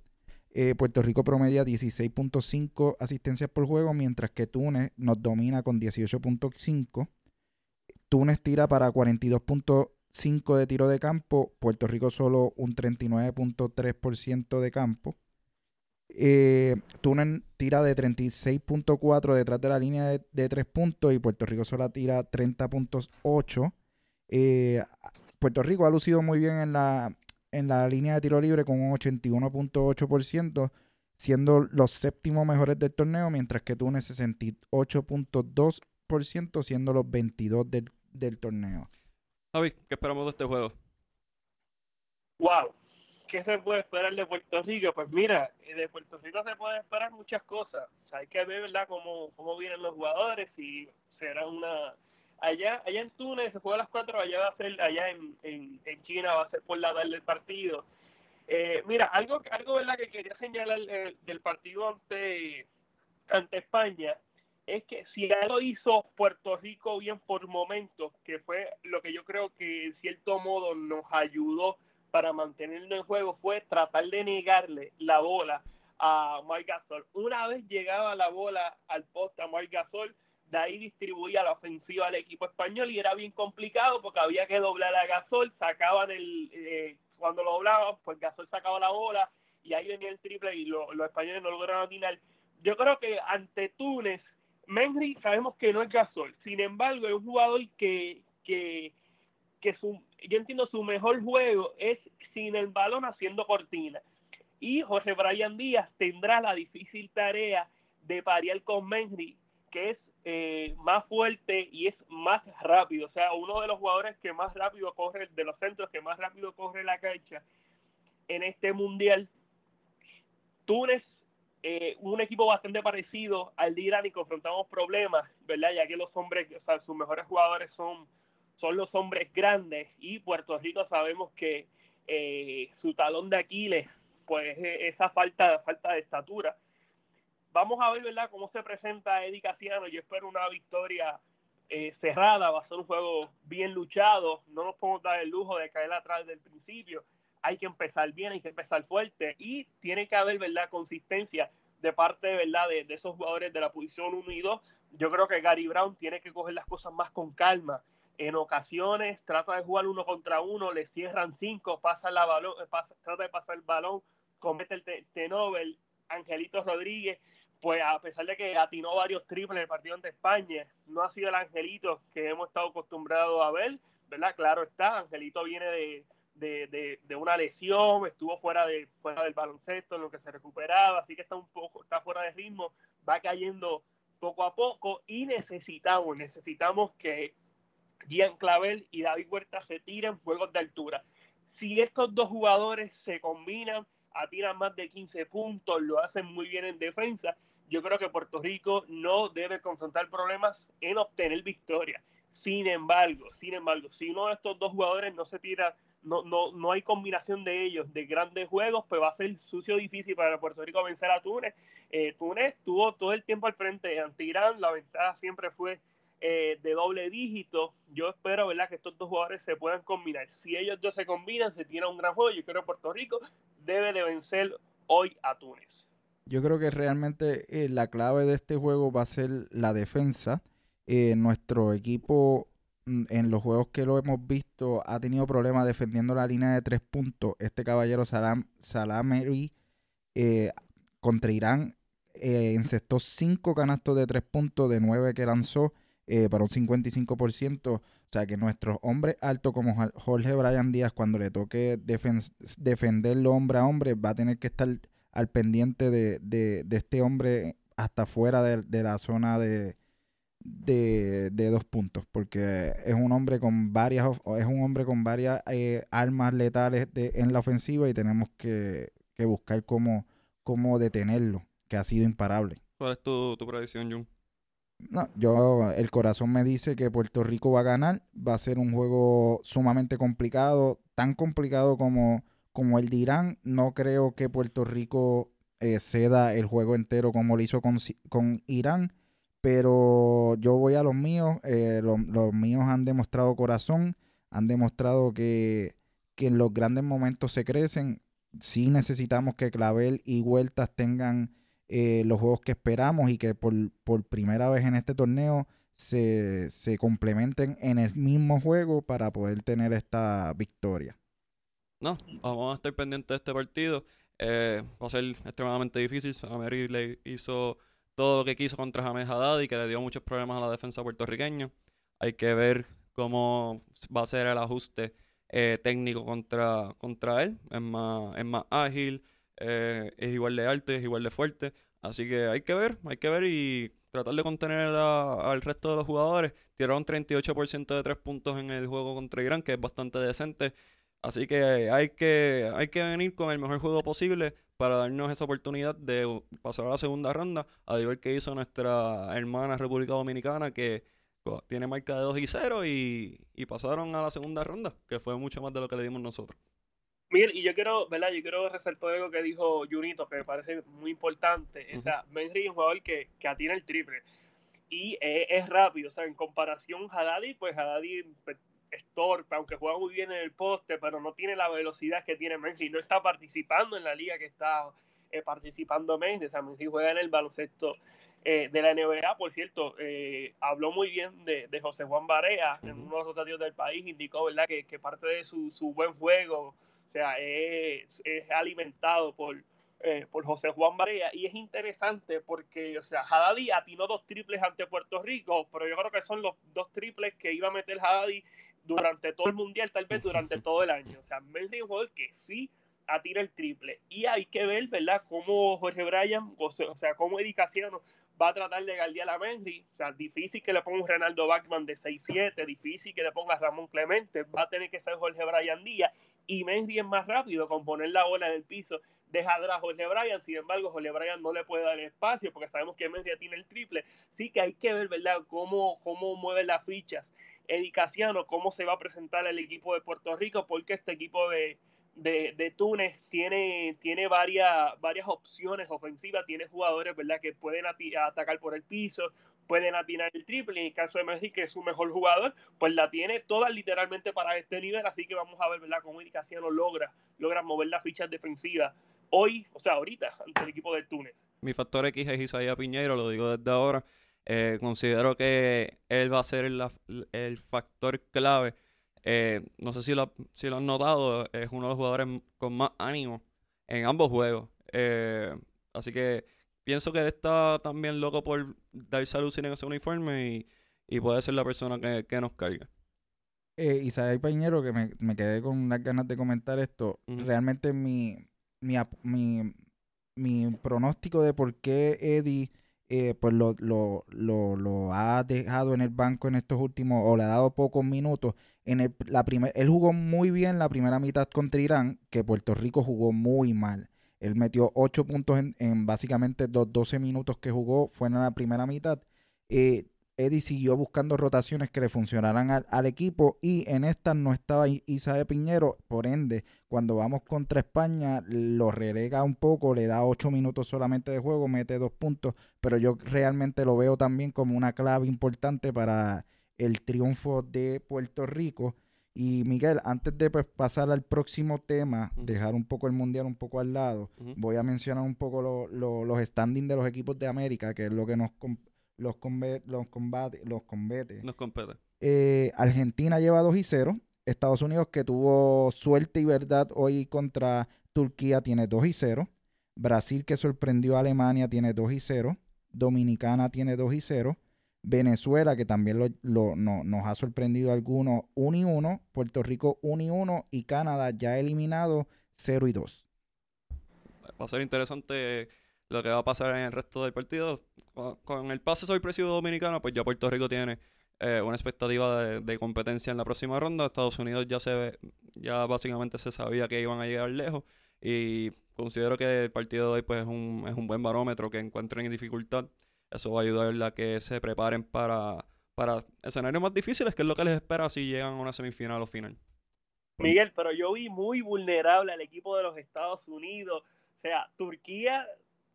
Speaker 1: Puerto Rico promedia 16.5 asistencias por juego, mientras que Túnez nos domina con 18.5. Túnez tira para 42.5 de tiro de campo, Puerto Rico solo un 39.3% de campo. Eh, Túnez tira de 36.4 detrás de la línea de, de 3 puntos y Puerto Rico solo tira 30.8. Eh, Puerto Rico ha lucido muy bien en la, en la línea de tiro libre con un 81.8%, siendo los séptimos mejores del torneo, mientras que Túnez 68.2%, siendo los 22 del, del torneo.
Speaker 2: Javi, ¿qué esperamos de este juego?
Speaker 3: Wow, ¿qué se puede esperar de Puerto Rico? Pues mira, de Puerto Rico se puede esperar muchas cosas. O sea, hay que ver, ¿verdad?, cómo, cómo vienen los jugadores y será una... Allá, allá en Túnez se juega a las 4, allá va a ser, allá en, en, China va a ser por la tarde el partido. Eh, mira, algo, algo ¿verdad? que quería señalar eh, del partido ante, ante España es que si algo hizo Puerto Rico bien por momentos, que fue lo que yo creo que en cierto modo nos ayudó para mantenerlo en juego fue tratar de negarle la bola a Marc Gasol. Una vez llegaba la bola al poste a Marc Gasol, de ahí distribuía la ofensiva al equipo español y era bien complicado porque había que doblar a Gasol, sacaban el, eh, cuando lo doblaban, pues Gasol sacaba la bola y ahí venía el triple y los españoles no lograron atinar. Yo creo que ante Túnez, Menry sabemos que no es Gasol, sin embargo es un jugador que, que, que su, yo entiendo su mejor juego es sin el balón haciendo cortina. Y José Brian Díaz tendrá la difícil tarea de parear con Menry, que es eh, más fuerte y es más rápido. O sea, uno de los jugadores que más rápido corre, de los centros que más rápido corre la cancha en este mundial. Túnez, eh, un equipo bastante parecido al de Irán y confrontamos problemas, ¿verdad? Ya que los hombres, o sea, sus mejores jugadores son son los hombres grandes y Puerto Rico sabemos que eh, su talón de Aquiles pues esa falta falta de estatura vamos a ver verdad cómo se presenta Eddie Casiano yo espero una victoria eh, cerrada, va a ser un juego bien luchado, no nos podemos dar el lujo de caer atrás del principio, hay que empezar bien, hay que empezar fuerte y tiene que haber, ¿verdad?, consistencia de parte, ¿verdad?, de, de esos jugadores de la posición 1 y 2. Yo creo que Gary Brown tiene que coger las cosas más con calma. En ocasiones trata de jugar uno contra uno, le cierran cinco, pasa la balón, trata de pasar el balón, comete el T-Nobel, Angelito Rodríguez, pues a pesar de que atinó varios triples en el partido ante España, no ha sido el Angelito que hemos estado acostumbrados a ver, ¿verdad? Claro está, Angelito viene de, de, de, una lesión, estuvo fuera, de, fuera del baloncesto en lo que se recuperaba, así que está un poco, está fuera de ritmo, va cayendo poco a poco y necesitamos, necesitamos que Gian Clavel y David Huerta se tiren juegos de altura. Si estos dos jugadores se combinan, atiran más de 15 puntos, lo hacen muy bien en defensa, yo creo que Puerto Rico no debe confrontar problemas en obtener victoria. Sin embargo, sin embargo, si uno de estos dos jugadores no se tira no, no, no hay combinación de ellos de grandes juegos, pues va a ser sucio difícil para Puerto Rico vencer a Túnez. Eh, Túnez tuvo todo el tiempo al frente ante Irán, la ventaja siempre fue eh, de doble dígito. Yo espero ¿verdad? que estos dos jugadores se puedan combinar. Si ellos dos se combinan, se tiene un gran juego. Yo creo que Puerto Rico debe de vencer hoy a Túnez.
Speaker 1: Yo creo que realmente eh, la clave de este juego va a ser la defensa. nuestro equipo Mm, en los juegos que lo hemos visto, ha tenido problemas defendiendo la línea de tres puntos. Este caballero Salam, eh, contra Irán eh, encestó cinco canastos de tres puntos de nueve que lanzó eh, para un 55%. O sea que nuestros hombres altos como Jorge Brian Díaz, cuando le toque defenderlo hombre a hombre, va a tener que estar al pendiente de, este hombre hasta fuera de la zona de, de, dos puntos, porque es un hombre con varias es un hombre con varias eh, armas letales en la ofensiva y tenemos que, buscar cómo, cómo detenerlo, que ha sido imparable.
Speaker 2: ¿Cuál es tu, tu predicción, Jun?
Speaker 1: No, yo, el corazón me dice que Puerto Rico va a ganar. Va a ser un juego sumamente complicado, tan complicado como, como el de Irán. No creo que Puerto Rico eh, ceda el juego entero como lo hizo con, con Irán pero yo voy a los míos, eh, los, míos han demostrado corazón, han demostrado que, en los grandes momentos se crecen. Sí necesitamos que Clavel y Vueltas tengan eh, los juegos que esperamos y que por, primera vez en este torneo se, se, complementen en el mismo juego para poder tener esta victoria.
Speaker 2: No, vamos a estar pendientes de este partido. Eh, va a ser extremadamente difícil. Sameri le hizo todo lo que quiso contra James Haddad y que le dio muchos problemas a la defensa puertorriqueña. Hay que ver cómo va a ser el ajuste eh, técnico contra, contra él. Es más, es más ágil, eh, es igual de alto, es igual de fuerte. Así que hay que ver, hay que ver y tratar de contener al resto de los jugadores. Tiraron 38% de tres puntos en el juego contra Irán, que es bastante decente. Así que hay que, hay que venir con el mejor juego posible para darnos esa oportunidad de pasar a la segunda ronda, al igual que hizo nuestra hermana República Dominicana, que tiene marca de 2 y 0 y, pasaron a la segunda ronda, que fue mucho más de lo que le dimos nosotros.
Speaker 3: Mira, y yo quiero, ¿verdad? Yo quiero resaltar algo que dijo Junito, que me parece muy importante. O sea, Benry es un jugador que, que atina el triple. Y es, rápido, o sea, en comparación a Haddadi, pues Haddadi pues, es torpe, aunque juega muy bien en el poste, pero no tiene la velocidad que tiene Messi. No está participando en la liga que está eh, participando Messi. O sea, Messi juega en el baloncesto eh, de la NBA. Por cierto, eh, habló muy bien de, José Juan Barea en unos rotativos del país. Indicó, ¿verdad?, que, que parte de su, su, buen juego, o sea, es, es alimentado por, por José Juan Barea. Y es interesante porque, o sea, Haddadi atinó dos triples ante Puerto Rico, pero yo creo que son los dos triples que iba a meter Haddadi durante todo el mundial, tal vez durante todo el año. O sea, un jugador que sí atira el triple. Y hay que ver, ¿verdad?, cómo Jorge Bryan, o sea, cómo Eddie Casiano va a tratar de galdear a Mendy. O sea, difícil que le ponga un Renaldo Bachman de 6-7, difícil que le ponga a Ramón Clemente, va a tener que ser Jorge Bryan Díaz. Y Mendy es más rápido con poner la bola en el piso atrás a Jorge Bryan, sin embargo Jorge Bryan no le puede dar espacio porque sabemos que Mendy tiene el triple, sí que hay que ver, ¿verdad?, cómo, cómo mueve las fichas Eddie Casiano, cómo se va a presentar el equipo de Puerto Rico, porque este equipo de, de, Túnez tiene, tiene varias, varias opciones ofensivas, tiene jugadores ¿verdad? que pueden atacar por el piso, pueden atinar el triple. En el caso de Messi, que es su mejor jugador, pues la tiene toda literalmente para este nivel. Así que vamos a ver, ¿verdad?, cómo Casiano logra, logra mover las fichas defensivas hoy, o sea, ahorita, ante el equipo de Túnez.
Speaker 2: Mi factor X es Isaías Piñeiro, lo digo desde ahora. Eh, considero que él va a ser el, el factor clave. Eh, no sé si lo, si lo han notado, es uno de los jugadores con más ánimo en ambos juegos. Eh, así que pienso que él está también loco por darse a lucir en ese uniforme y, puede ser la persona que, nos carga.
Speaker 1: Eh, Isaías Piñero, que me, me, quedé con las ganas de comentar esto, realmente mi, mi, mi, mi pronóstico de por qué Eddie eh, pues lo, lo, lo, lo, ha dejado en el banco en estos últimos, o le ha dado pocos minutos. En el, la primer, él jugó muy bien la primera mitad contra Irán, que Puerto Rico jugó muy mal. Él metió 8 puntos en, en básicamente los 12 minutos que jugó, fue en la primera mitad. Eh, Eddie siguió buscando rotaciones que le funcionaran al, equipo y en estas no estaba Isaías Piñero, por ende, cuando vamos contra España lo relega un poco, le da ocho minutos solamente de juego, mete dos puntos, pero yo realmente lo veo también como una clave importante para el triunfo de Puerto Rico. Y Miguel, antes de pues, pasar al próximo tema, dejar un poco el mundial un poco al lado, voy a mencionar un poco los standings de los equipos de América, que es lo que nos, los, los combates, los combates.
Speaker 2: Nos compete.
Speaker 1: Eh, Argentina lleva 2 y 0. Estados Unidos, que tuvo suerte y verdad hoy contra Turquía, tiene 2 y 0. Brasil, que sorprendió a Alemania, tiene 2 y 0. Dominicana tiene 2 y 0. Venezuela, que también lo, no, nos ha sorprendido algunos, 1 y 1. Puerto Rico, 1 y 1. Y Canadá, ya eliminado, 0 y 2.
Speaker 2: Va a ser interesante lo que va a pasar en el resto del partido. Con, el pase sorpresivo dominicano, pues ya Puerto Rico tiene eh, una expectativa de, competencia en la próxima ronda. Estados Unidos ya se ve, ya básicamente se sabía que iban a llegar lejos. Y considero que el partido de hoy pues, es, un, es un buen barómetro que encuentren en dificultad. Eso va a ayudar a que se preparen para, para escenarios más difíciles, que es lo que les espera si llegan a una semifinal o final.
Speaker 3: Miguel, pero yo vi muy vulnerable al equipo de los Estados Unidos. O sea, Turquía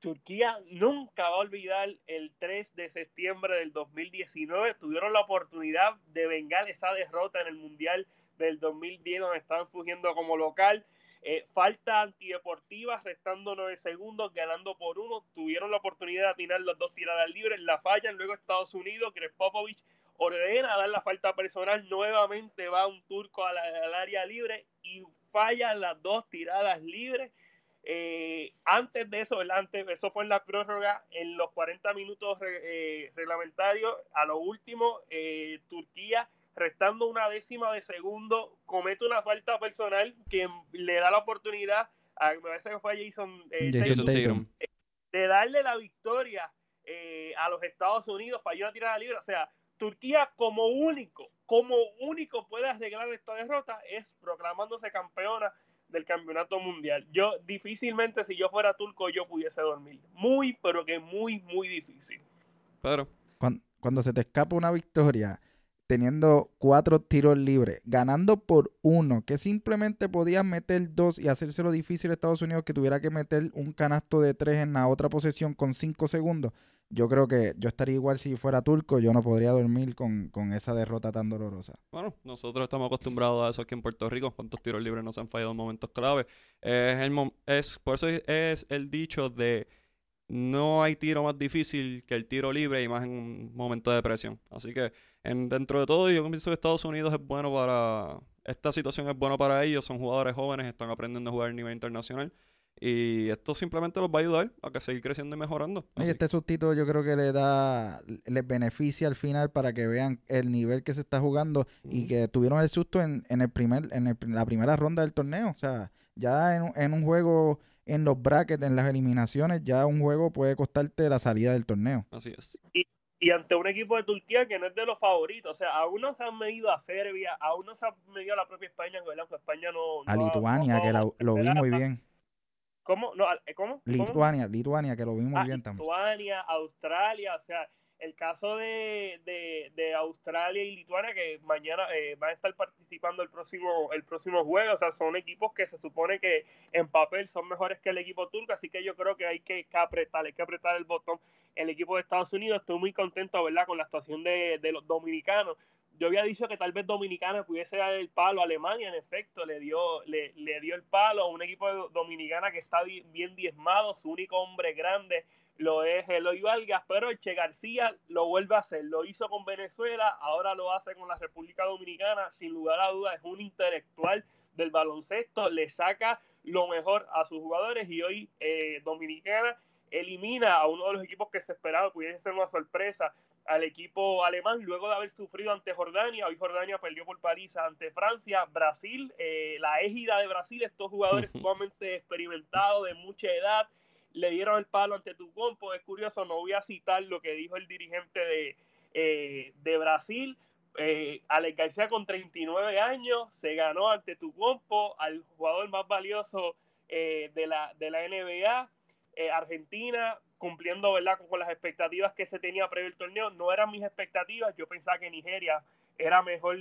Speaker 3: Turquía nunca va a olvidar el 3 de septiembre del 2019. Tuvieron la oportunidad de vengar esa derrota en el Mundial del 2010 donde estaban fugiendo como local. Eh, falta antideportiva, restando 9 segundos, ganando por uno. Tuvieron la oportunidad de atinar las dos tiradas libres, la fallan. Luego Estados Unidos, Greg Popovich ordena dar la falta personal. Nuevamente va un turco al área libre y falla las dos tiradas libres. Eh, antes de eso, antes, eso fue en la prórroga, en los 40 minutos eh, reglamentarios, a lo último, eh, Turquía, restando una décima de segundo, comete una falta personal que le da la oportunidad, a, me parece que fue Jason, Tatum, de darle la victoria a los Estados Unidos para ir a tirar la libre. O sea, Turquía como único, como único puede arreglar esta derrota es proclamándose campeona del campeonato mundial. Yo difícilmente si yo fuera turco yo pudiese dormir. Muy, pero que muy, muy difícil.
Speaker 2: Pero
Speaker 1: cuando, se te escapa una victoria teniendo cuatro tiros libres, ganando por uno, que simplemente podías meter dos y hacérselo difícil a Estados Unidos que tuviera que meter un canasto de tres en la otra posesión con cinco segundos yo creo que yo estaría igual si fuera turco, yo no podría dormir con, esa derrota tan dolorosa.
Speaker 2: Bueno, nosotros estamos acostumbrados a eso aquí en Puerto Rico, cuántos tiros libres nos han fallado en momentos clave. Es el, es, por eso es el dicho de no hay tiro más difícil que el tiro libre y más en un momento de presión. Así que en, dentro de todo, yo pienso que Estados Unidos es bueno para... Esta situación es buena para ellos, son jugadores jóvenes, están aprendiendo a jugar a nivel internacional. Y esto simplemente los va a ayudar a que seguir creciendo y mejorando.
Speaker 1: Y este sustituto yo creo que le da, les beneficia al final para que vean el nivel que se está jugando y que tuvieron el susto en, en el primer, en la primera ronda del torneo. O sea, ya en, en, un juego, en los brackets, en las eliminaciones, ya un juego puede costarte la salida del torneo.
Speaker 2: Así es.
Speaker 3: Y, y ante un equipo de Turquía que no es de los favoritos. O sea, aún no se han medido a Serbia, aún no se ha medido a la propia España, que España no...
Speaker 1: A Lituania, que lo vi muy bien.
Speaker 3: ¿Cómo? No, ¿cómo?
Speaker 1: Lituania, Lituania, que lo vi muy bien también.
Speaker 3: Lituania, Australia, o sea, el caso de, de, Australia y Lituania, que mañana eh, van a estar participando el próximo, el próximo juego, o sea, son equipos que se supone que en papel son mejores que el equipo turco, así que yo creo que hay que, apretar, hay que apretar el botón. El equipo de Estados Unidos, estoy muy contento, ¿verdad?, con la actuación de, de los dominicanos. Yo había dicho que tal vez Dominicana pudiese dar el palo a Alemania, en efecto, le dio, le, le dio el palo a un equipo de Dominicana que está bien diezmado, su único hombre grande lo es Eloy Vargas, pero Che García lo vuelve a hacer, lo hizo con Venezuela, ahora lo hace con la República Dominicana, sin lugar a dudas es un intelectual del baloncesto, le saca lo mejor a sus jugadores y hoy eh, Dominicana elimina a uno de los equipos que se esperaba pudiese ser una sorpresa al equipo alemán luego de haber sufrido ante Jordania. Hoy Jordania perdió por París ante Francia. Brasil, eh, la égida de Brasil, estos jugadores sumamente experimentados, de mucha edad, le dieron el palo ante tu compo. Es curioso, no voy a citar lo que dijo el dirigente de, eh, de Brasil. Eh, Alex García con 39 años se ganó ante tu compo al jugador más valioso eh, de, la, de la NBA. Eh, Argentina cumpliendo ¿verdad? Con, las expectativas que se tenía previo el torneo. No eran mis expectativas. Yo pensaba que Nigeria era mejor,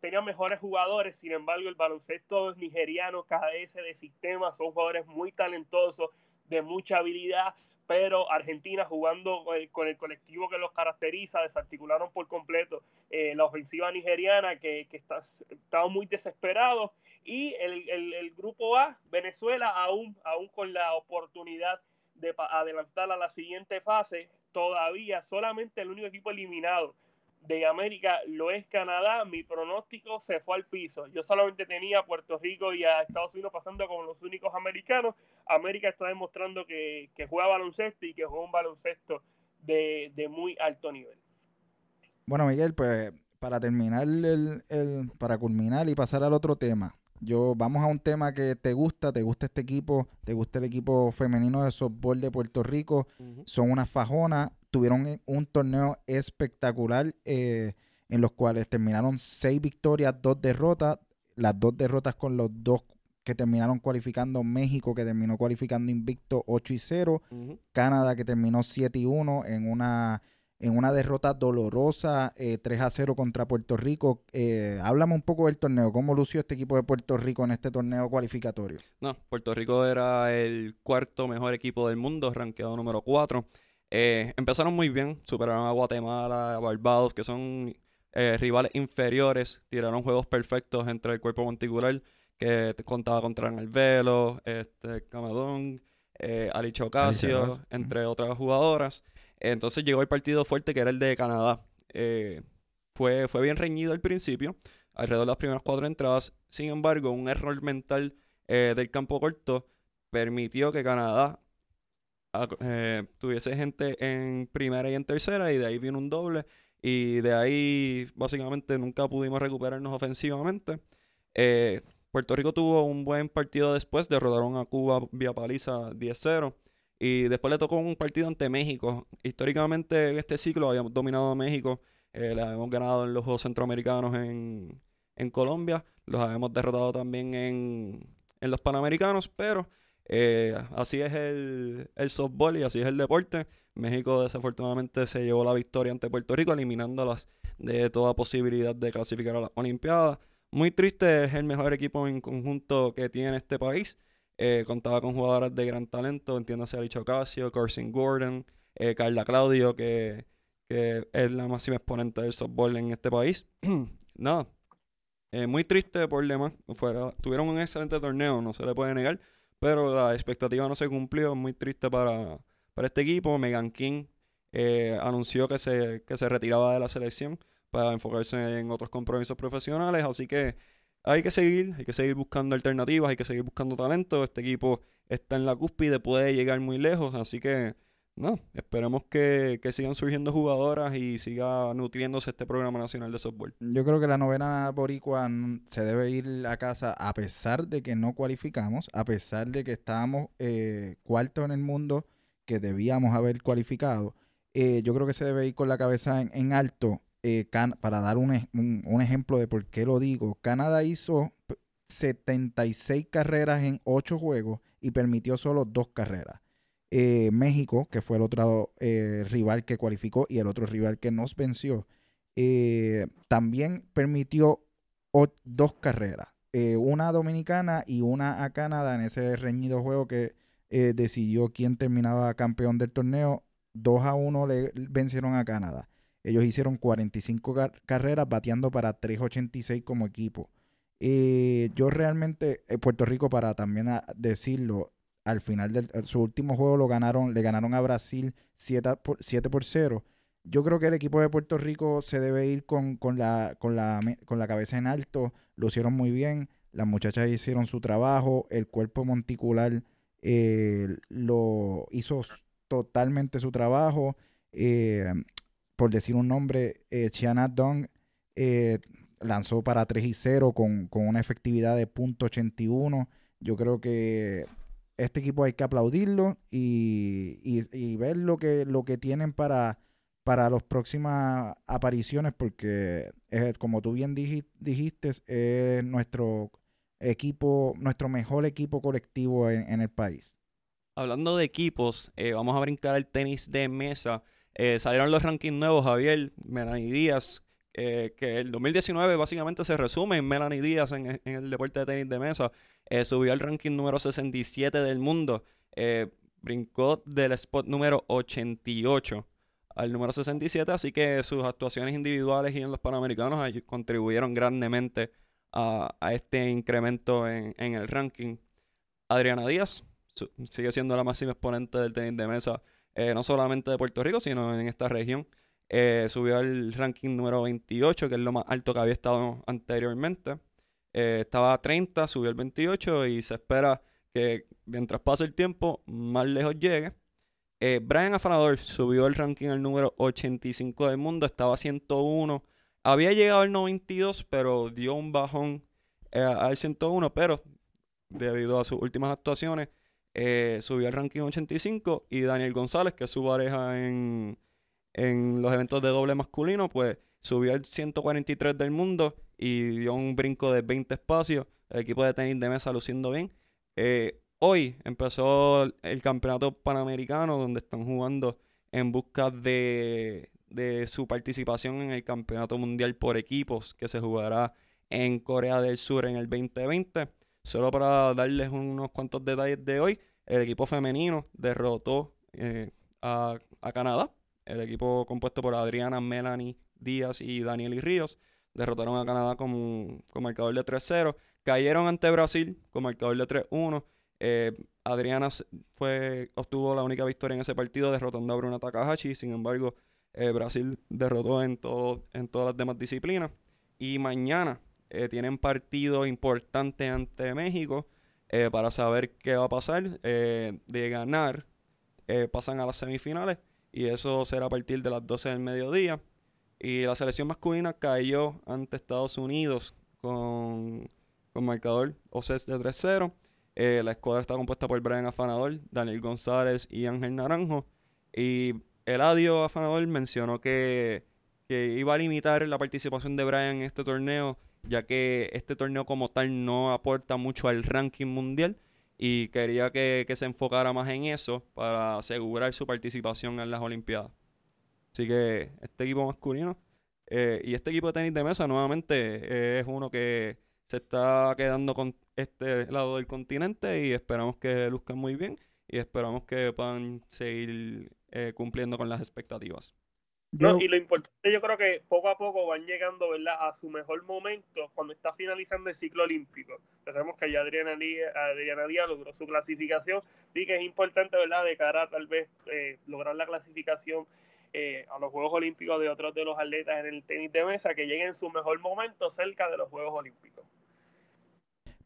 Speaker 3: tenía mejores jugadores. Sin embargo, el baloncesto nigeriano, KDS de sistema, son jugadores muy talentosos de mucha habilidad, pero Argentina jugando con el colectivo que los caracteriza, desarticularon por completo eh, la ofensiva nigeriana que, que está, estaba muy desesperado y el, el, grupo A, Venezuela, aún, aún con la oportunidad de adelantar a la siguiente fase, todavía solamente el único equipo eliminado de América lo es Canadá, mi pronóstico se fue al piso. Yo solamente tenía a Puerto Rico y a Estados Unidos pasando como los únicos americanos. América está demostrando que, juega baloncesto y que juega un baloncesto de, muy alto nivel.
Speaker 1: Bueno, Miguel, pues para terminar, el, el, para culminar y pasar al otro tema, yo vamos a un tema que te gusta, te gusta este equipo, te gusta el equipo femenino de softball de Puerto Rico, son una fajona, tuvieron eh, un torneo espectacular eh, en los cuales terminaron seis victorias, dos derrotas, las dos derrotas con los dos que terminaron cualificando México, que terminó cualificando invicto 8 y 0, Canadá que terminó 7 y 1 en una en una derrota dolorosa 3 eh, a 0 contra Puerto Rico. Eh, háblame un poco del torneo. ¿Cómo lució este equipo de Puerto Rico en este torneo cualificatorio?
Speaker 2: No, Puerto Rico era el cuarto mejor equipo del mundo, rankeado número 4. Eh, empezaron muy bien, superaron a Guatemala, a Barbados, que son rivales inferiores. Tiraron juegos perfectos entre el cuerpo monticular, que contaba contra Velo, este, Camadón, Ali Chocasio, entre otras jugadoras. Entonces llegó el partido fuerte que era el de Canadá. Eh, fue, fue bien reñido al principio, alrededor de las primeras cuatro entradas. Sin embargo, un error mental eh, del campo corto permitió que Canadá eh, tuviese gente en primera y en tercera y de ahí vino un doble y de ahí básicamente nunca pudimos recuperarnos ofensivamente. Puerto Rico tuvo un buen partido después, derrotaron a Cuba vía paliza 10-0. Y después le tocó un partido ante México. Históricamente en este ciclo habíamos dominado a México. Eh, le habíamos ganado en los Juegos Centroamericanos en, Colombia. Los habíamos derrotado también en, los Panamericanos. Pero eh, así es el, el softball y así es el deporte. México desafortunadamente se llevó la victoria ante Puerto Rico, eliminándolas de toda posibilidad de clasificar a las Olimpiadas. Muy triste, es el mejor equipo en conjunto que tiene este país. Eh, contaba con jugadoras de gran talento, entiéndase Alicia Ocasio, Carson Gordon, eh, Carla Claudio, que, es la máxima exponente del softball en este país. Nada, muy triste por demás. Fuera, tuvieron un excelente torneo, no se le puede negar, pero la expectativa no se cumplió. Muy triste para, para este equipo. Megan King anunció que se, que se retiraba de la selección para enfocarse en otros compromisos profesionales, así que hay que seguir, hay que seguir buscando alternativas, hay que seguir buscando talento. Este equipo está en la cúspide, puede llegar muy lejos, así que no, esperemos que, sigan surgiendo jugadoras y siga nutriéndose este programa nacional de softball.
Speaker 1: Yo creo que la novena boricua se debe ir a casa a pesar de que no cualificamos, a pesar de que estábamos eh, cuarto en el mundo, que debíamos haber cualificado. Eh, yo creo que se debe ir con la cabeza en alto eh, para dar un, ejemplo de por qué lo digo, Canadá hizo 76 carreras en 8 juegos y permitió solo dos carreras. Eh, México, que fue el otro eh, rival que cualificó y el otro rival que nos venció, eh, también permitió dos carreras, una dominicana y una a Canadá en ese reñido juego que decidió quién terminaba campeón del torneo. 2 a 1 le vencieron a Canadá. Ellos hicieron 45 carreras bateando para 386 como equipo. yo realmente, Puerto Rico, para también decirlo, al final de su último juego lo ganaron, le ganaron a Brasil 7 por, 7 por 0. Yo creo que el equipo de Puerto Rico se debe ir con, la, con, la, con la cabeza en alto. Lo hicieron muy bien. Las muchachas hicieron su trabajo. El cuerpo monticular eh, lo hizo totalmente su trabajo. Eh, por decir un nombre, eh, Chiana Dong eh, lanzó para 3 y 0 con, con una efectividad de .81. Yo creo que este equipo hay que aplaudirlo y, ver lo que, lo que tienen para, para las próximas apariciones, porque es, como tú bien dijiste, es nuestro equipo, nuestro mejor equipo colectivo en, el país.
Speaker 2: Hablando de equipos, eh, vamos a brincar el tenis de mesa. Eh, salieron los rankings nuevos, Javier, Melanie Díaz, eh, que el 2019 básicamente se resume en Melanie Díaz en, en el deporte de tenis de mesa. Eh, subió al ranking número 67 del mundo. Eh, brincó del spot número 88 al número 67, así que sus actuaciones individuales y en los Panamericanos contribuyeron grandemente a, este incremento en, el ranking. Adriana Díaz sigue siendo la máxima exponente del tenis de mesa, eh, no solamente de Puerto Rico, sino en esta región. subió al ranking número 28, que es lo más alto que había estado anteriormente. Eh, estaba a 30, subió al 28 y se espera que mientras pase el tiempo más lejos llegue. Eh, Brian Afanador subió el ranking al número 85 del mundo, estaba a 101. Había llegado al 92, pero dio un bajón eh, al 101, pero debido a sus últimas actuaciones, subió al ranking 85. Y Daniel González, que es su pareja en, en los eventos de doble masculino, pues subió al 143 del mundo y dio un brinco de 20 espacios. El equipo de tenis de mesa luciendo bien. Eh, hoy empezó el campeonato panamericano donde están jugando en busca de, de su participación en el campeonato mundial por equipos que se jugará en Corea del Sur en el 2020. Solo para darles unos cuantos detalles de hoy, el equipo femenino derrotó eh, a, a, Canadá. El equipo compuesto por Adriana, Melanie Díaz y Daniel y Ríos derrotaron a Canadá con, con marcador de 3-0. Cayeron ante Brasil con marcador de 3-1. Eh, Adriana fue, obtuvo la única victoria en ese partido derrotando a Bruna Takahashi. Sin embargo, eh, Brasil derrotó en, todo, en todas las demás disciplinas. Y mañana eh, tienen partido importante ante México para saber qué va a pasar. de ganar, pasan a las semifinales y eso será a partir de las 12 del mediodía. Y la selección masculina cayó ante Estados Unidos con, con marcador OCES de 3-0. Eh, la escuadra está compuesta por Brian Afanador, Daniel González y Ángel Naranjo. Y Eladio Afanador mencionó que, iba a limitar la participación de Brian en este torneo, ya que este torneo como tal no aporta mucho al ranking mundial y quería que, que se enfocara más en eso para asegurar su participación en las Olimpiadas. Así que este equipo masculino eh, y este equipo de tenis de mesa nuevamente eh, es uno que se está quedando con este lado del continente y esperamos que luzcan muy bien y esperamos que puedan seguir eh, cumpliendo con las expectativas.
Speaker 3: No, y lo importante, yo creo que poco a poco van llegando ¿verdad? a su mejor momento cuando está finalizando el ciclo olímpico. Sabemos que ya Adriana Díaz, Adriana Díaz logró su clasificación y que es importante ¿verdad? de cara a tal vez lograr la clasificación eh, a los Juegos Olímpicos de otros de los atletas en el tenis de mesa que lleguen en su mejor momento cerca de los Juegos Olímpicos.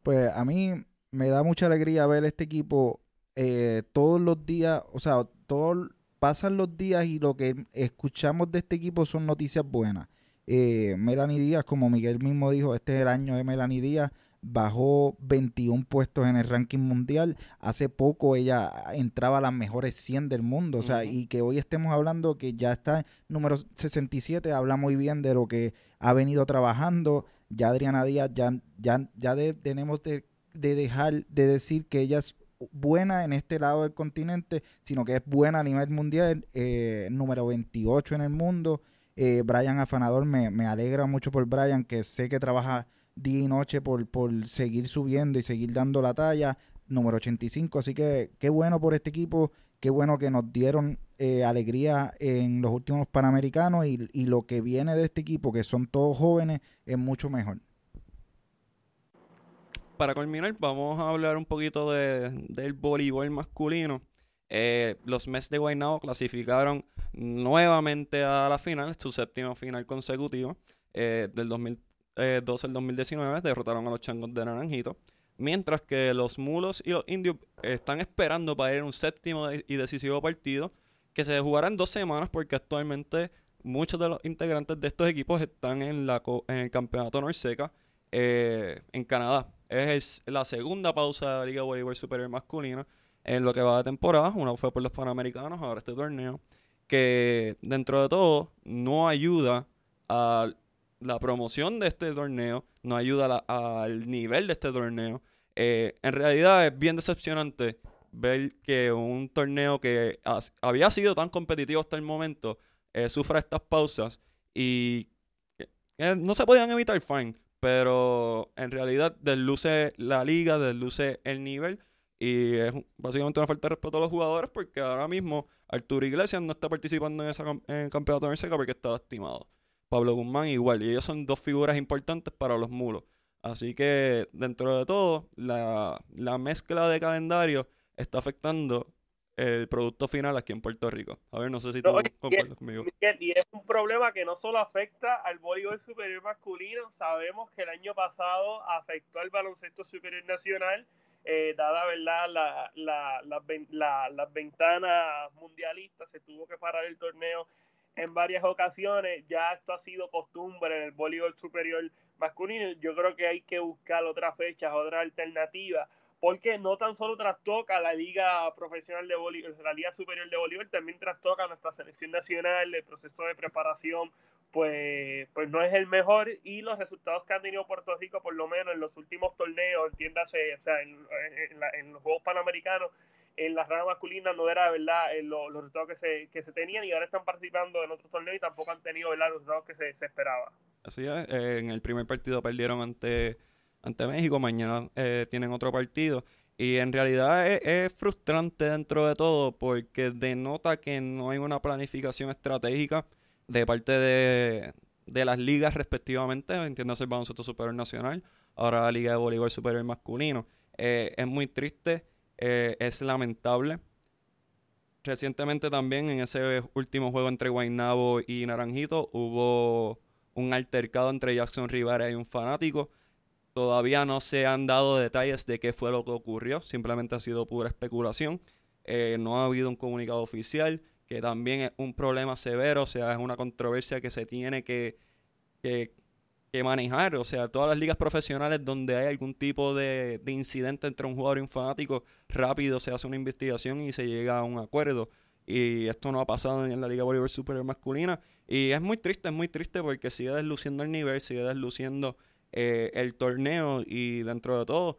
Speaker 1: Pues a mí me da mucha alegría ver este equipo eh, todos los días, o sea, todos pasan los días y lo que escuchamos de este equipo son noticias buenas. Eh, Melanie Díaz, como Miguel mismo dijo, este es el año de Melanie Díaz bajó 21 puestos en el ranking mundial. Hace poco ella entraba a las mejores 100 del mundo. O sea, y que hoy estemos hablando que ya está número 67, habla muy bien de lo que ha venido trabajando. Ya Adriana Díaz, ya, ya, ya tenemos de, dejar de decir que ella es buena en este lado del continente, sino que es buena a nivel mundial, eh, número 28 en el mundo. Eh, Brian Afanador, me, me, alegra mucho por Brian, que sé que trabaja día y noche por, por seguir subiendo y seguir dando la talla, número 85, así que qué bueno por este equipo, qué bueno que nos dieron eh, alegría en los últimos Panamericanos y, y lo que viene de este equipo, que son todos jóvenes, es mucho mejor
Speaker 2: para culminar, vamos a hablar un poquito de, del voleibol masculino. Eh, los Mets de Guaynabo clasificaron nuevamente a la final, su séptimo final consecutivo, eh, del 2012 al 2019, derrotaron a los Changos de Naranjito. Mientras que los Mulos y los Indios están esperando para ir a un séptimo y decisivo partido que se jugará en dos semanas porque actualmente muchos de los integrantes de estos equipos están en, la, en el campeonato Norseca eh, en Canadá. Es la segunda pausa de la Liga Voleibol Superior Masculina en lo que va de temporada. Una fue por los Panamericanos, ahora este torneo. Que dentro de todo no ayuda a la promoción de este torneo, no ayuda al nivel de este torneo. Eh, en realidad es bien decepcionante ver que un torneo que había sido tan competitivo hasta el momento eh, sufra estas pausas y eh, no se podían evitar, fine, pero en realidad desluce la liga, desluce el nivel y es básicamente una falta de respeto a los jugadores porque ahora mismo Arturo Iglesias no está participando en ese campeonato de porque está lastimado. Pablo Guzmán igual, y ellos son dos figuras importantes para los mulos. Así que dentro de todo, la, la mezcla de calendario está afectando el producto final aquí en Puerto Rico. A ver, no sé si tú
Speaker 3: concuerdas conmigo. Y es un problema que no solo afecta al voleibol superior masculino, sabemos que el año pasado afectó al baloncesto superior nacional, eh, dada verdad la, la, la, las ventanas mundialistas, se tuvo que parar el torneo en varias ocasiones, ya esto ha sido costumbre en el voleibol superior masculino, yo creo que hay que buscar otras fechas, otras alternativas porque no tan solo trastoca la liga profesional de voleibol, la liga superior de voleibol, también trastoca nuestra selección nacional, el proceso de preparación, pues, pues no es el mejor y los resultados que han tenido Puerto Rico, por lo menos en los últimos torneos, entiéndase, o sea, en, los Juegos Panamericanos, en la rama masculina no era verdad eh, los, resultados que se, que se tenían y ahora están participando en otros torneos y tampoco han tenido ¿verdad? los resultados que se, se esperaba.
Speaker 2: Así es, eh, en el primer partido perdieron ante ante México, mañana eh, tienen otro partido. Y en realidad es, frustrante dentro de todo porque denota que no hay una planificación estratégica de parte de, las ligas respectivamente, entiéndase el baloncesto superior nacional, ahora la Liga de Voleibol Superior Masculino. Eh, es muy triste, eh, es lamentable. Recientemente también en ese último juego entre Guaynabo y Naranjito hubo un altercado entre Jackson Rivera y un fanático Todavía no se han dado detalles de qué fue lo que ocurrió, simplemente ha sido pura especulación. Eh, no ha habido un comunicado oficial, que también es un problema severo, o sea, es una controversia que se tiene que, manejar. O sea, todas las ligas profesionales donde hay algún tipo de, de, incidente entre un jugador y un fanático, rápido se hace una investigación y se llega a un acuerdo. Y esto no ha pasado en la Liga Bolívar Superior Masculina. Y es muy triste, es muy triste porque sigue desluciendo el nivel, sigue desluciendo eh, el torneo y dentro de todo,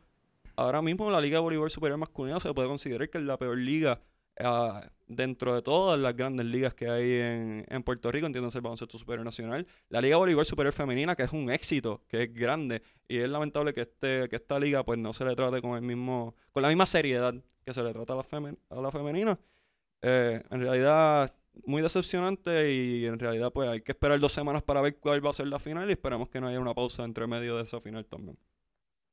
Speaker 2: ahora mismo la Liga Voleibol Superior Masculino se puede considerar que es la peor liga ah, dentro de todas las grandes ligas que hay en, Puerto Rico, entiéndase el baloncesto superior nacional. La Liga Voleibol Superior Femenina, que es un éxito, que es grande, y es lamentable que este que esta liga pues no se le trate con el mismo con la misma seriedad que se le trata a la, a la femenina. Eh, en realidad muy decepcionante y en realidad pues hay que esperar dos semanas para ver cuál va a ser la final y esperamos que no haya una pausa entre medio de esa final también.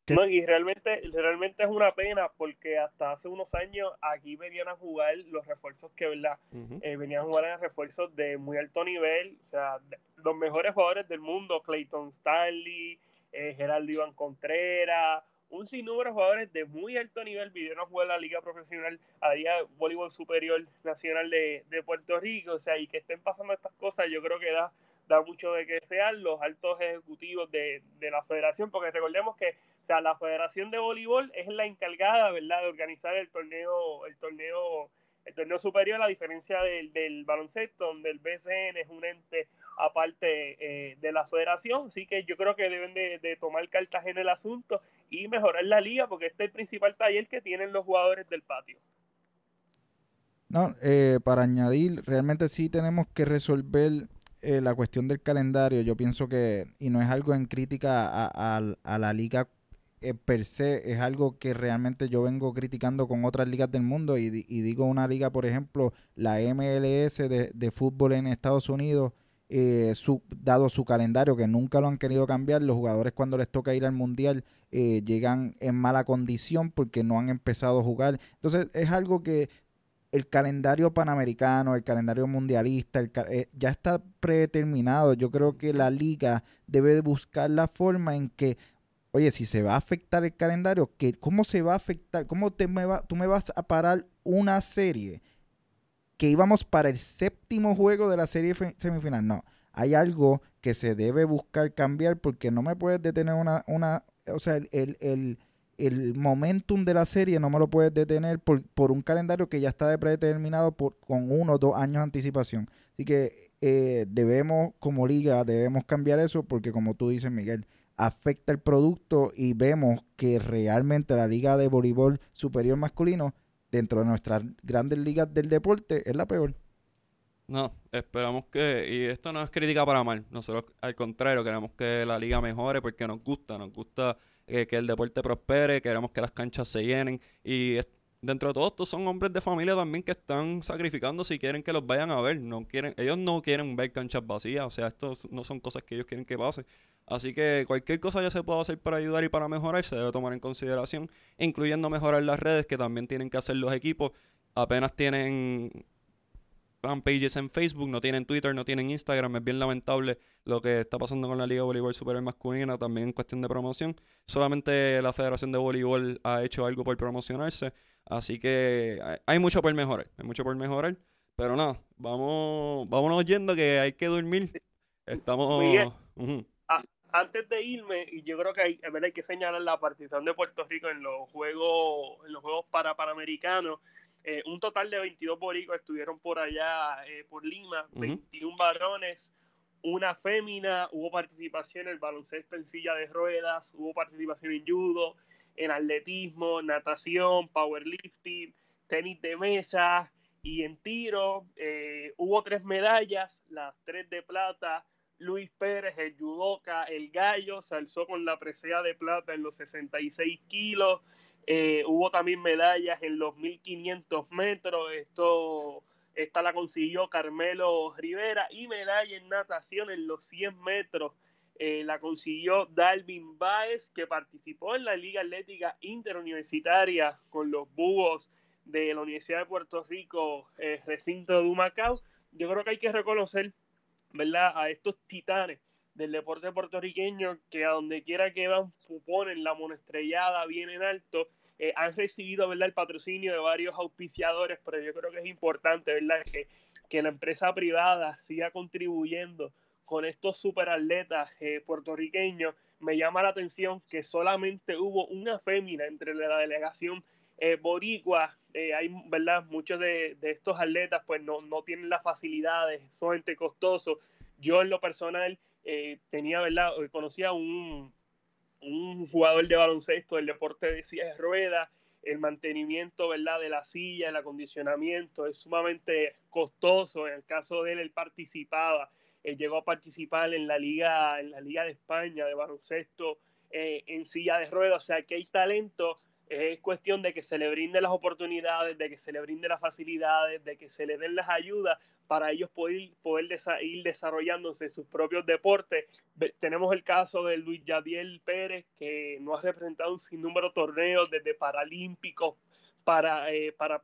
Speaker 3: No, y realmente, realmente es una pena porque hasta hace unos años aquí venían a jugar los refuerzos que, ¿verdad? Eh, venían a jugar en refuerzos de muy alto nivel, o sea, los mejores jugadores del mundo, Clayton Stanley, eh, Geraldo Iván Contreras, un sinnúmero de jugadores de muy alto nivel vinieron a jugar la Liga Profesional, a la Liga Voleibol Superior Nacional de, Puerto Rico, o sea, y que estén pasando estas cosas, yo creo que da, da mucho de que sean los altos ejecutivos de, la federación, porque recordemos que, o sea, la Federación de Voleibol es la encargada, ¿verdad?, de organizar el torneo, el torneo el torneo superior, a diferencia del, del baloncesto, donde el BCN es un ente aparte eh, de la federación, así que yo creo que deben de, tomar cartas en el asunto y mejorar la liga, porque este es el principal taller que tienen los jugadores del patio.
Speaker 1: No, eh, para añadir, realmente sí tenemos que resolver eh, la cuestión del calendario. Yo pienso que, y no es algo en crítica a, la liga per se, es algo que realmente yo vengo criticando con otras ligas del mundo y, digo una liga, por ejemplo, la MLS de, de fútbol en Estados Unidos eh, su, dado su calendario, que nunca lo han querido cambiar, los jugadores cuando les toca ir al mundial eh, llegan en mala condición porque no han empezado a jugar. Entonces es algo que el calendario panamericano, el calendario mundialista, eh, ya está predeterminado. Yo creo que la liga debe buscar la forma en que, oye, si se va a afectar el calendario, que, ¿cómo se va a afectar? ¿Cómo te me va, tú me vas a parar una serie? que íbamos para el séptimo juego de la serie semifinal. No, hay algo que se debe buscar cambiar porque no me puedes detener una, una o sea, el, el, el, momentum de la serie no me lo puedes detener por, por un calendario que ya está predeterminado por, con uno o dos años de anticipación. Así que eh, debemos, como liga, debemos cambiar eso porque como tú dices, Miguel, afecta el producto y vemos que realmente la liga de voleibol superior masculino dentro de nuestras grandes ligas del deporte es la peor.
Speaker 2: No, esperamos que, y esto no es crítica para mal, nosotros al contrario, queremos que la liga mejore porque nos gusta, nos gusta eh, que el deporte prospere, queremos que las canchas se llenen y dentro de todo estos son hombres de familia también que están sacrificando si quieren que los vayan a ver, no quieren, ellos no quieren ver canchas vacías, o sea, esto no son cosas que ellos quieren que pase. Así que cualquier cosa ya se pueda hacer para ayudar y para mejorar se debe tomar en consideración, incluyendo mejorar las redes que también tienen que hacer los equipos. Apenas tienen fanpages en Facebook, no tienen Twitter, no tienen Instagram. Es bien lamentable lo que está pasando con la Liga de Voleibol Superior Masculina, también en cuestión de promoción. Solamente la Federación de Voleibol ha hecho algo por promocionarse. Así que hay mucho por mejorar, hay mucho por mejorar. Pero nada, vamos, vámonos yendo que hay que dormir. Estamos
Speaker 3: antes de irme, y yo creo que hay, hay que señalar la participación de Puerto Rico en los Juegos, en los juegos para Panamericanos. Eh, un total de 22 boricos estuvieron por allá, eh, por Lima, 21 varones, una fémina, hubo participación en el baloncesto en silla de ruedas, hubo participación en judo, en atletismo, natación, powerlifting, tenis de mesa y en tiro. Eh, hubo tres medallas, las tres de plata, Luis Pérez, el judoka, el gallo, se alzó con la presea de plata en los 66 kilos. Eh, hubo también medallas en los 1500 metros. Esto, esta la consiguió Carmelo Rivera. Y medalla en natación en los 100 metros. Eh, la consiguió Dalvin Baez, que participó en la Liga Atlética Interuniversitaria con los búhos de la Universidad de Puerto Rico, eh, recinto de Humacao. Yo creo que hay que reconocer ¿verdad? A estos titanes del deporte puertorriqueño que a donde quiera que van ponen la monestrellada bien en alto. Eh, han recibido ¿verdad? el patrocinio de varios auspiciadores, pero yo creo que es importante ¿verdad? Que, que la empresa privada siga contribuyendo con estos superatletas eh, puertorriqueños. Me llama la atención que solamente hubo una fémina entre la delegación eh, boricua, eh, hay, ¿verdad? Muchos de, estos atletas pues no, no, tienen las facilidades, son gente costosos. Yo en lo personal eh, tenía, ¿verdad? Conocía un, un jugador de baloncesto del deporte de silla de ruedas, el mantenimiento, ¿verdad? De la silla, el acondicionamiento es sumamente costoso. En el caso de él, él participaba, él llegó a participar en la liga, en la liga de España de baloncesto en silla de ruedas, o sea que hay talento es cuestión de que se le brinden las oportunidades, de que se le brinden las facilidades, de que se le den las ayudas para ellos poder, poder ir desarrollándose sus propios deportes. Tenemos el caso de Luis Yadiel Pérez, que no ha representado un sinnúmero de torneos desde Paralímpicos para, eh, para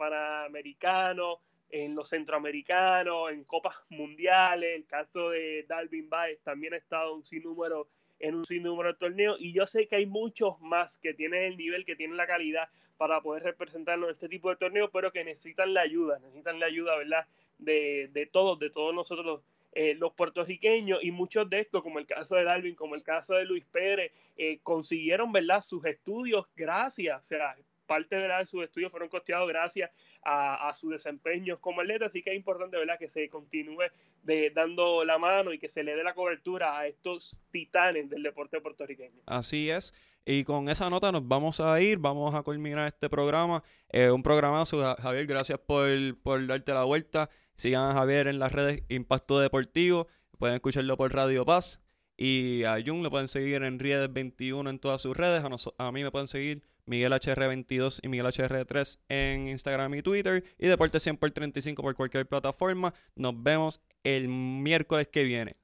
Speaker 3: en los centroamericanos, en copas mundiales. El caso de Dalvin Baez también ha estado un sinnúmero en un sinnúmero de torneos y yo sé que hay muchos más que tienen el nivel, que tienen la calidad para poder representarnos en este tipo de torneos, pero que necesitan la ayuda, necesitan la ayuda, ¿verdad? De, de todos, de todos nosotros eh, los puertorriqueños y muchos de estos, como el caso de Darwin, como el caso de Luis Pérez, eh, consiguieron, ¿verdad? Sus estudios gracias, o sea, parte la, de sus estudios fueron costeados gracias a, a, su desempeño como atleta, así que es importante ¿verdad? que se continúe de, dando la mano y que se le dé la cobertura a estos titanes del deporte puertorriqueño.
Speaker 2: Así es. Y con esa nota nos vamos a ir, vamos a culminar este programa. Eh, un programazo, Javier, gracias por, por darte la vuelta. Sigan a Javier en las redes Impacto Deportivo. Pueden escucharlo por Radio Paz. Y a Jun lo pueden seguir en Riedes21 en todas sus redes. A, a mí me pueden seguir Miguel HR22 y Miguel HR3 en Instagram y Twitter. Y Deporte 100 por 35 por cualquier plataforma. Nos vemos el miércoles que viene.